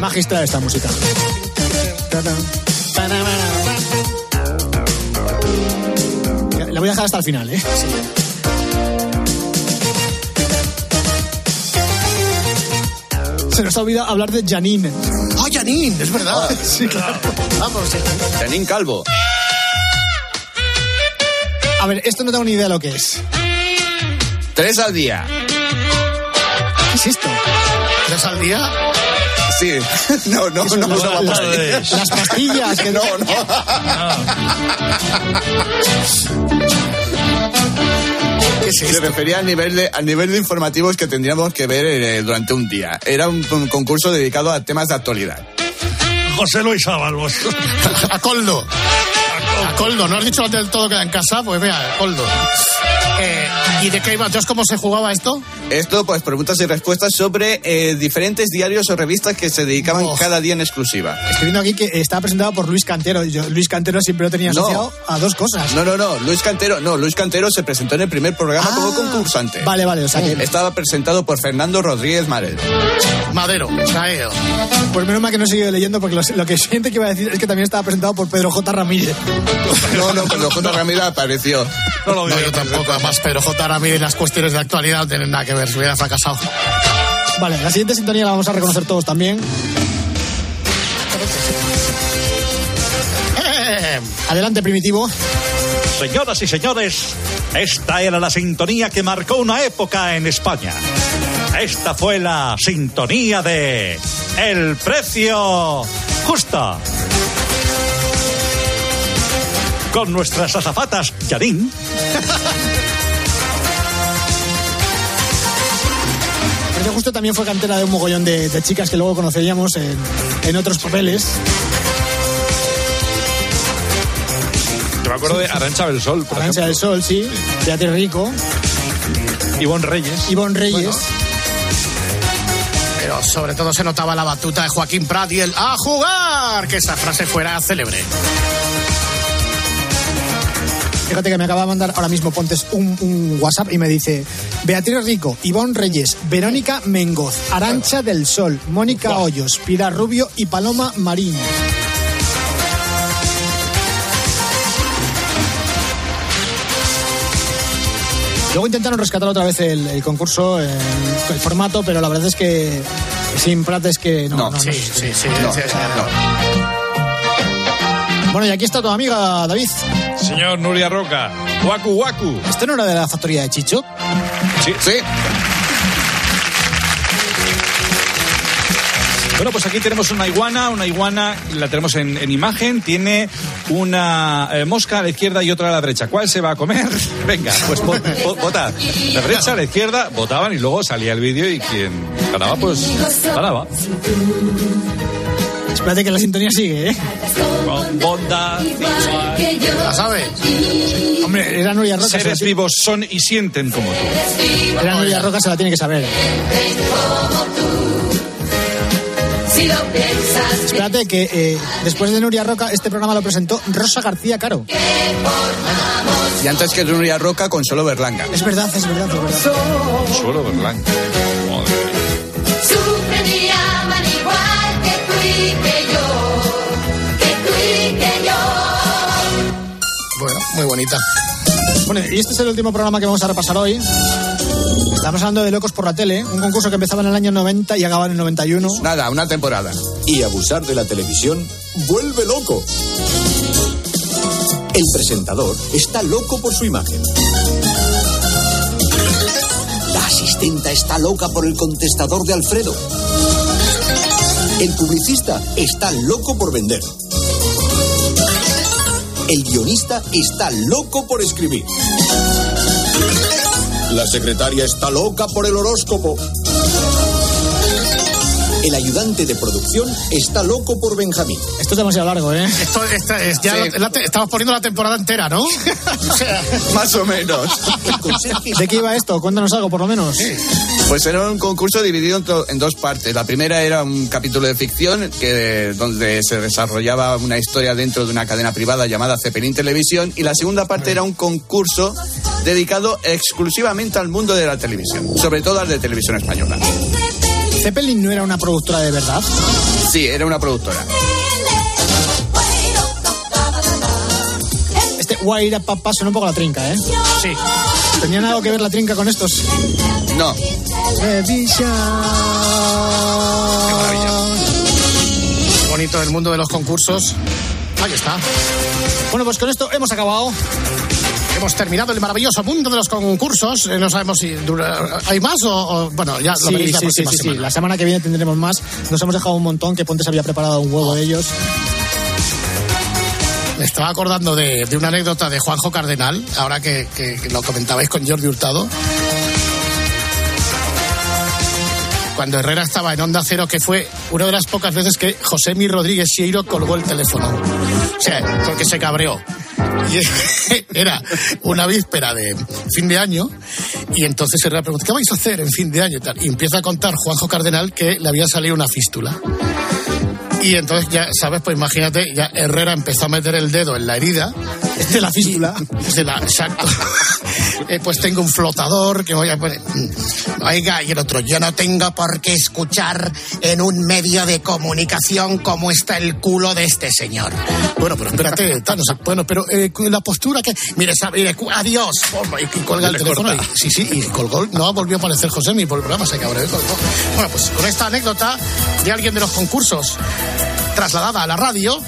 Magistral esta música. La voy a dejar hasta el final, ¿eh? Se nos ha olvidado hablar de Janine. ¡Ah, Janine! Es verdad. Sí, claro. Vamos. Janine Calvo. A ver, esto no tengo ni idea de lo que es. Tres al día. ¿Qué es esto? ¿Tres al día? Sí. No, no, no, no, ahí. Las pastillas. Que No, no. ¿Qué es Se esto? refería al nivel de, al nivel de informativos que tendríamos que ver eh, durante un día. Era un, un concurso dedicado a temas de actualidad. José Luis Ábalos. A Coldo. A Coldo. ¿No has dicho del todo queda en casa? Pues vea, Coldo. Eh, ¿Y de qué iba? Entonces, ¿cómo se jugaba esto? Esto, pues, preguntas y respuestas sobre eh, diferentes diarios o revistas que se dedicaban Oh. cada día en exclusiva. Estoy viendo aquí que está presentado por Luis Cantero. Yo, Luis Cantero siempre lo tenía No. asociado a dos cosas. No, no, no. Luis Cantero, no. Luis Cantero se presentó en el primer programa Ah, como concursante. Vale, vale, o sea que. Estaba presentado por Fernando Rodríguez Marel. Madero. Traeo. Pues menos mal que no he seguido leyendo porque lo, lo que siente que iba a decir es que también estaba presentado por Pedro J. Ramírez. No, no, cuando J. Ramírez apareció. No lo No, vi. yo tampoco. Además, Pedro J. Ramírez, las cuestiones de actualidad no tienen nada que ver. Se hubiera fracasado. Vale, la siguiente sintonía la vamos a reconocer todos también. Eh, Adelante, primitivo. Señoras y señores, esta era la sintonía que marcó una época en España. Esta fue la sintonía de El precio justo. Con nuestras azafatas, Yarín, Pero justo también fue cantera de un mogollón de, de chicas que luego conoceríamos en, en otros papeles. Yo me acuerdo de Arancha del Sol, por Arancha del Sol, sí. Beatriz Rico. Ivonne Reyes. Ivonne Reyes. Pero sobre todo se notaba la batuta de Joaquín Prat y el ¡A jugar! Que esa frase fuera célebre. Fíjate que me acaba de mandar ahora mismo Pontes un, un WhatsApp y me dice Beatriz Rico, Ivonne Reyes, Verónica Mengoz, Arancha del Sol, Mónica Hoyos, Pilar Rubio y Paloma Marín. Luego intentaron rescatar otra vez el, el concurso, el, el formato, pero la verdad es que sin Prat es que no. No, no, Sí, no. sí, sí. No, sí, sí. No. Bueno, y aquí está tu amiga David. Señor Nuria Roca. Waku Waku. ¿Esto no era de la factoría de Chicho? Sí. Sí. Bueno, pues aquí tenemos una iguana, una iguana, la tenemos en, en imagen, tiene una eh, mosca a la izquierda y otra a la derecha. ¿Cuál se va a comer? Venga, pues vo- vo- votad. La derecha, la izquierda, votaban y luego salía el vídeo y quien ganaba, pues ganaba. Espérate que la sintonía sigue, ¿eh? Con bondad, igual. ¿La sabes? Hombre, era Nuria Roca. Seres vivos son y sienten como tú. Era Nuria Roca, se la tiene que saber. Si lo piensas, Espérate que eh, después de Nuria Roca, este programa lo presentó Rosa García Caro. Y antes que Nuria Roca con solo Berlanga. Es verdad, es verdad, es verdad. Suelo Berlán. Muy bonita. Bueno, y este es el último programa que vamos a repasar hoy. Estamos hablando de Locos por la Tele, un concurso que empezaba en el año 90 y acababa en el 91. Nada, una temporada. Y abusar de la televisión vuelve loco. El presentador está loco por su imagen. La asistenta está loca por el contestador de Alfredo. El publicista está loco por vender. El guionista está loco por escribir. La secretaria está loca por el horóscopo. El ayudante de producción está loco por Benjamín. Esto es demasiado largo, ¿eh? Esto, esta es ya Sí. la- la te- estamos poniendo la temporada entera, ¿no? O sea, Más o menos. ¿De qué iba esto? Cuéntanos algo, por lo menos. Pues era un concurso dividido en, to- en dos partes. La primera era un capítulo de ficción que, donde se desarrollaba una historia dentro de una cadena privada llamada Zeppelin Televisión y la segunda parte era un concurso dedicado exclusivamente al mundo de la televisión, sobre todo al de televisión española. Zeppelin no era una productora de verdad. Sí, era una productora. Este Guaira Papá suena un poco a la trinca, ¿eh? Sí. ¿Tenían algo que ver la trinca con estos? No. Qué bonito el mundo de los concursos. Ahí está. Bueno, pues con esto hemos acabado. Hemos terminado el maravilloso mundo de los concursos. Eh, No sabemos si dura- hay más o, o- bueno, ya lo Sí, veréis la sí, sí, próxima sí, sí. semana. La semana que viene tendremos más. Nos hemos dejado un montón que Pontes había preparado un huevo de ellos. Me estaba acordando de, de una anécdota de Juanjo Cardenal, ahora que, que- que lo comentabais con Jordi Hurtado. Cuando Herrera estaba en Onda Cero, que fue una de las pocas veces que José Mi Rodríguez Sieiro colgó el teléfono. O sea, porque se cabreó. Y era una víspera de fin de año, y entonces Herrera pregunta, ¿qué vais a hacer en fin de año? Y, tal. Y empieza a contar Juanjo Cardenal que le había salido una fístula. Y entonces ya, ¿sabes? Pues imagínate, ya Herrera empezó a meter el dedo en la herida. De la fístula. La, exacto. Eh, pues tengo un flotador que voy a poner. Oiga, y el otro, yo no tengo por qué escuchar en un medio de comunicación cómo está el culo de este señor. Bueno, pero espérate, tal, no sé, bueno, pero eh, la postura que. Mire, sabe, adiós. Forma, Y, y colga el teléfono. y- sí, sí, y colgó. No volvió a aparecer José mi por el programa, se colgó. Bueno, pues con esta anécdota de alguien de los concursos trasladada a la radio.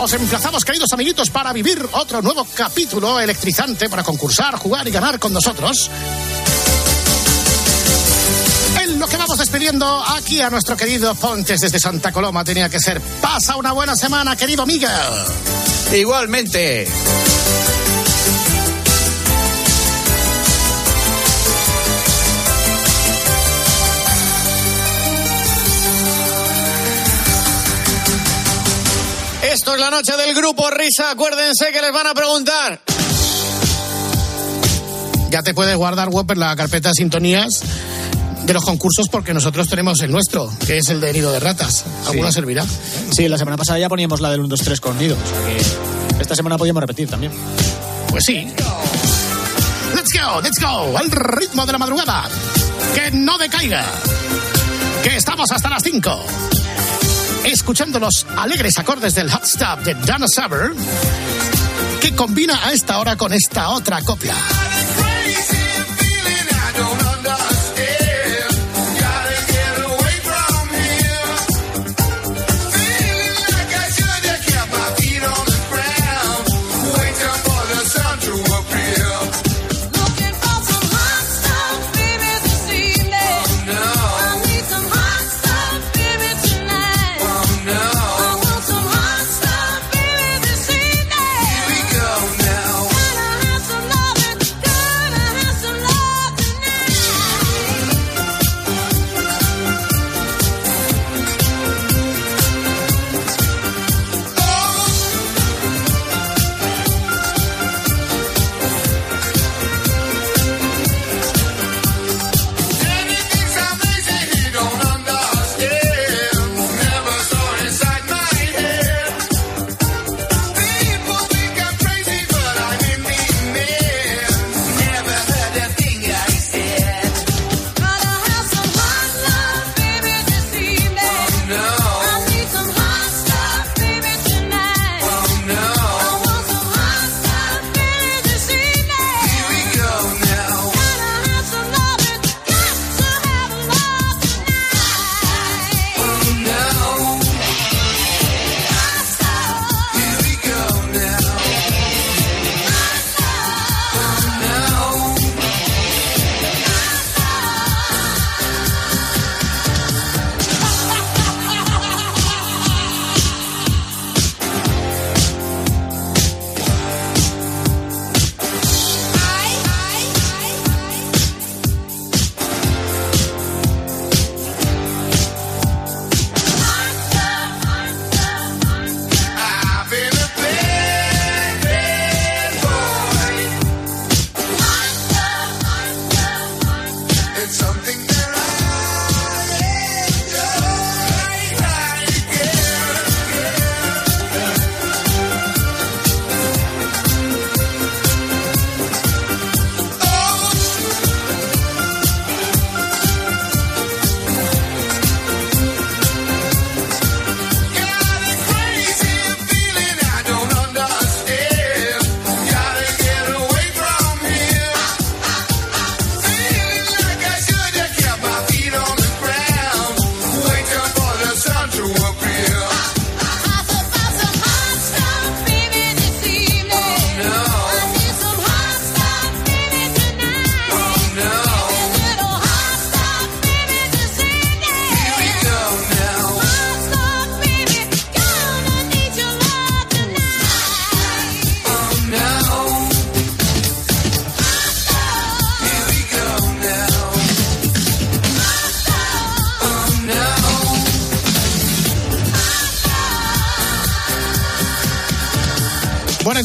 Os emplazamos, queridos amiguitos, para vivir otro nuevo capítulo electrizante para concursar, jugar y ganar con nosotros. En lo que vamos despidiendo aquí a nuestro querido Pontes desde Santa Coloma tenía que ser. Pasa una buena semana, querido Miguel. Igualmente. Esto es la noche del grupo Risa. Acuérdense que les van a preguntar. Ya te puedes guardar, en la carpeta de sintonías de los concursos porque nosotros tenemos el nuestro, que es el de Nido de Ratas. ¿Alguna servirá? Sí, la semana pasada ya poníamos la del 1, 2, 3 con Nido. Esta semana podíamos repetir también. Pues sí. Let's go, let's go. Al ritmo de la madrugada. Que no decaiga. Que estamos hasta las 5. Escuchando los alegres acordes del Hot Stop de Dana Summer. Que combina a esta hora con esta otra copla.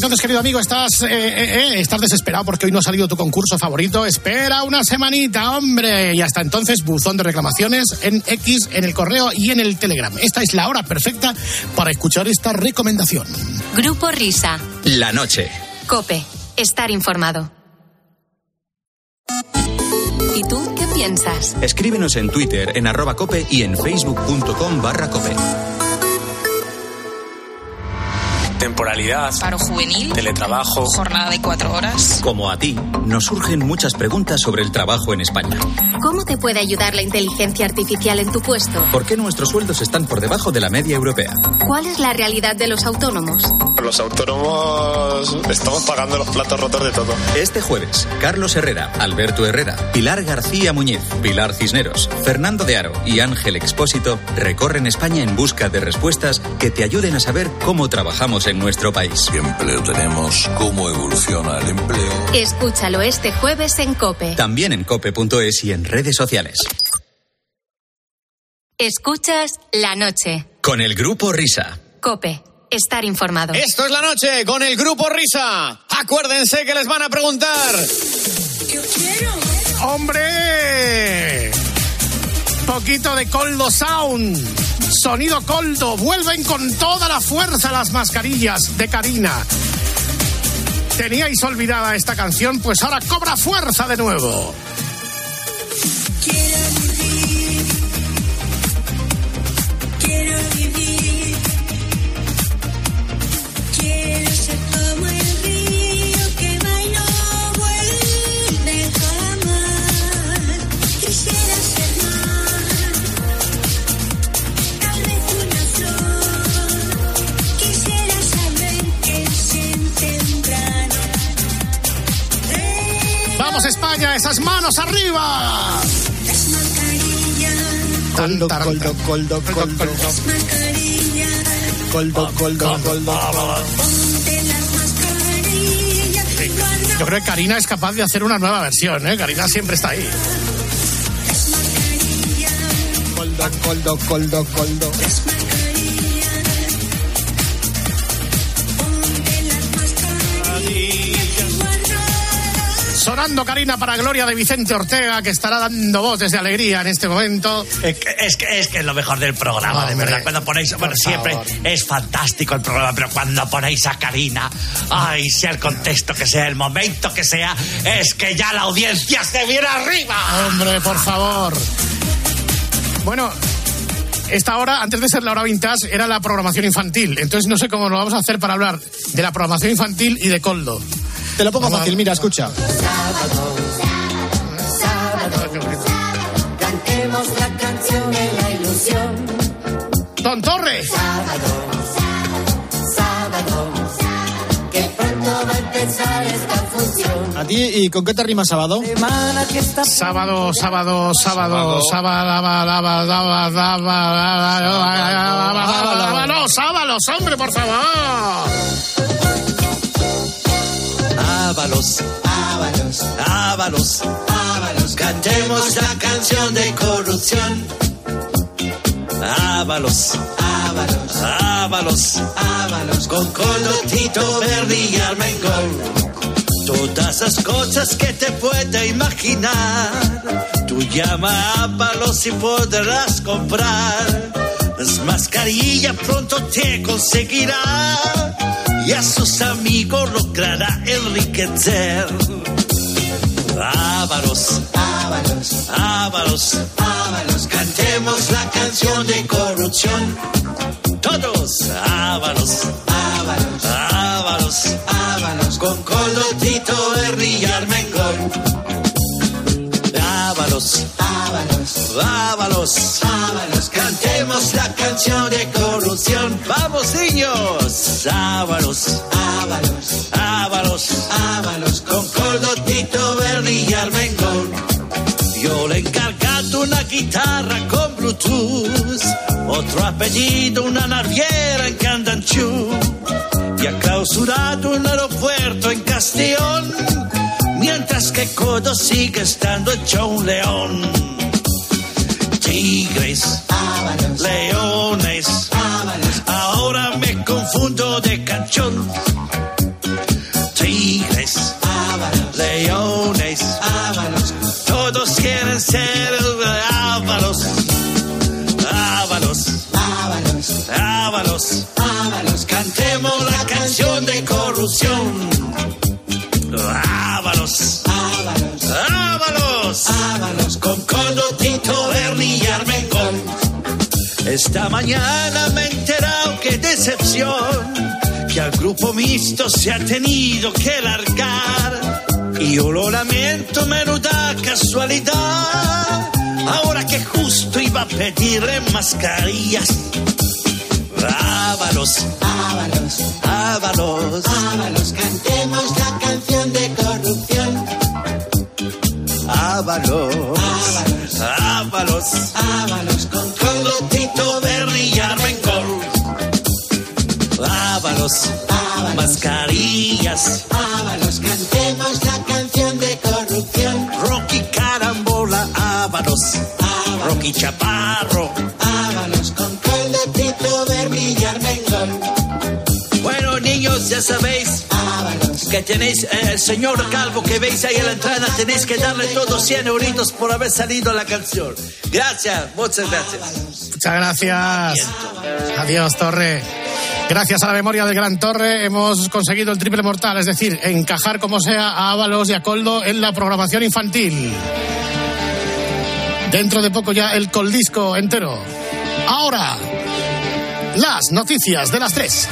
Entonces, querido amigo, estás, eh, eh, eh, estás desesperado porque hoy no ha salido tu concurso favorito. Espera una semanita, hombre. Y hasta entonces, buzón de reclamaciones en X, en el correo y en el Telegram. Esta es la hora perfecta para escuchar esta recomendación. Grupo Risa. La noche. Cope. Estar informado. ¿Y tú qué piensas? Escríbenos en Twitter en arroba cope y en facebook.com barra cope. Temporalidad. Paro juvenil. Teletrabajo. Jornada de cuatro horas. Como a ti, nos surgen muchas preguntas sobre el trabajo en España. ¿Cómo te puede ayudar la inteligencia artificial en tu puesto? ¿Por qué nuestros sueldos están por debajo de la media europea? ¿Cuál es la realidad de los autónomos? Los autónomos estamos pagando los platos rotos de todo. Este jueves, Carlos Herrera, Alberto Herrera, Pilar García Muñiz, Pilar Cisneros, Fernando de Aro y Ángel Expósito recorren España en busca de respuestas que te ayuden a saber cómo trabajamos en nuestro país. ¿Qué empleo tenemos? ¿Cómo evoluciona el empleo? Escúchalo este jueves en Cope. También en cope.es y en redes sociales. Escuchas la noche. Con el grupo Risa. Cope. Estar informado. Esto es la noche con el grupo Risa. Acuérdense que les van a preguntar. ¡Hombre! Poquito de Coldo Sound. Sonido Coldo. Vuelven con toda la fuerza las mascarillas de Karina. ¿Teníais olvidada esta canción? Pues ahora cobra fuerza de nuevo. ¡Esas manos arriba! Las mascarillas, Coldo, coldo, coldo, coldo. las mascarillas. Coldo, coldo, coldo. Las Yo creo que Karina es capaz de hacer una nueva versión, ¿eh? Karina siempre está ahí. Coldo, coldo, coldo, coldo. Sonando Karina para gloria de Vicente Ortega, que estará dando voces de alegría en este momento. Es que, es que es que es lo mejor del programa, de verdad. Cuando ponéis, bueno, siempre favor. es fantástico el programa, pero cuando ponéis a Karina, ay, sea el contexto que sea, el momento que sea, es que ya la audiencia se viene arriba. Hombre, por favor. Bueno, esta hora, antes de ser la hora vintage, era la programación infantil. Entonces no sé cómo lo vamos a hacer para hablar de la programación infantil y de Coldo. Te lo pongo fácil, mira, escucha. Cantemos la canción de la ilusión. Don Torres. Sábado, que pronto va a empezar esta función. ¿A ti y con qué te rima sábado? Sábado, sábado, sábado, sábado, sábado, sábado, sábados, hombre, por favor. Ábalos, Ábalos, Ábalos, Ábalos, cantemos la canción de corrupción. Ábalos, Ábalos, Ábalos, Ábalos, con Colotito Verde y Armengol. Todas las cosas que te puede imaginar, tú llama a Ábalos y podrás comprar. Las mascarillas pronto te conseguirá y a sus amigos logrará enriquecer. Ávaros, ávaros, ávaros, ávaros, cantemos la canción de corrupción. Todos, ávaros, ávaros, ávaros, ávaros, con Colotito, Berry y Armengol. Ávaros, ávaros, ávaros, ávaros, cantemos la canción de corrupción. Vamos niños, ávaros, ávaros, ávaros, ávaros, con Colotito, Berry y Armengol. Yo le encargado una guitarra con Bluetooth, otro apellido, una naviera en Candanchú, y ha clausurado un aeropuerto en Castellón, codo sigue estando hecho un león. Tigres, Ábalos. leones, Ábalos. ahora me confundo de canchón. Tigres, Ábalos. leones, todos quieren ser ávaros, ávaros, ávaros, ávaros. Esta mañana me he enterado que decepción, que al grupo mixto se ha tenido que largar. Y yo lo lamento, menuda casualidad. Ahora que justo iba a pedirle mascarillas. Ábalos, ábalos, ábalos, ábalos, cantemos la canción de corrupción. Ábalos, ábalos, ábalos, ábalos, con Coldo, Ábalos, ábalos, mascarillas. Ábalos, cantemos la canción de corrupción. Rocky Carambola, Ábalos, Rocky Chaparro. Ábalos, con Coldo, Tito, Berni y Armengol. Bueno, niños, ya sabéis que tenéis, eh, el señor Calvo que veis ahí en la entrada, tenéis que darle todos 100 euritos por haber salido la canción. Gracias, muchas gracias. Muchas gracias. Adiós, Torre. Gracias a la memoria del Gran Torre hemos conseguido el triple mortal, es decir, encajar como sea a Ábalos y a Coldo en la programación infantil. Dentro de poco ya el coldisco entero. Ahora, las noticias de las tres.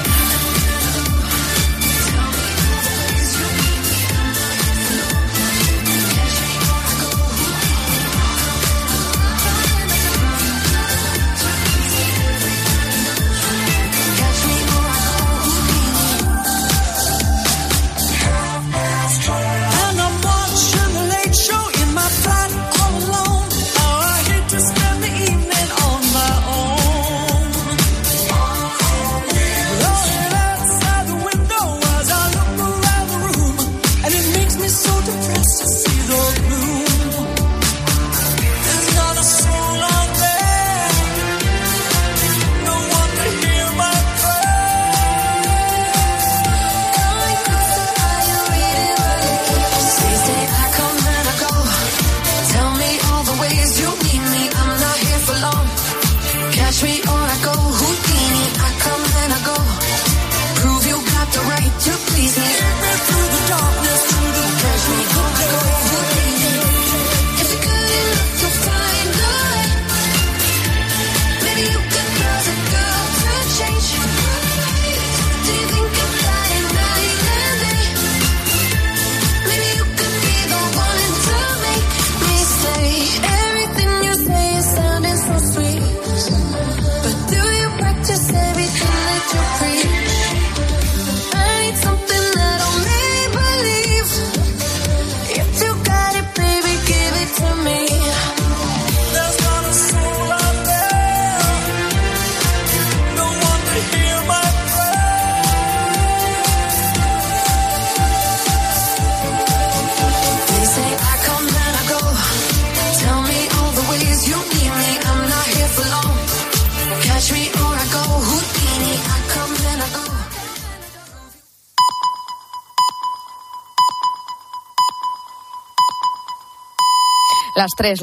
Las tres.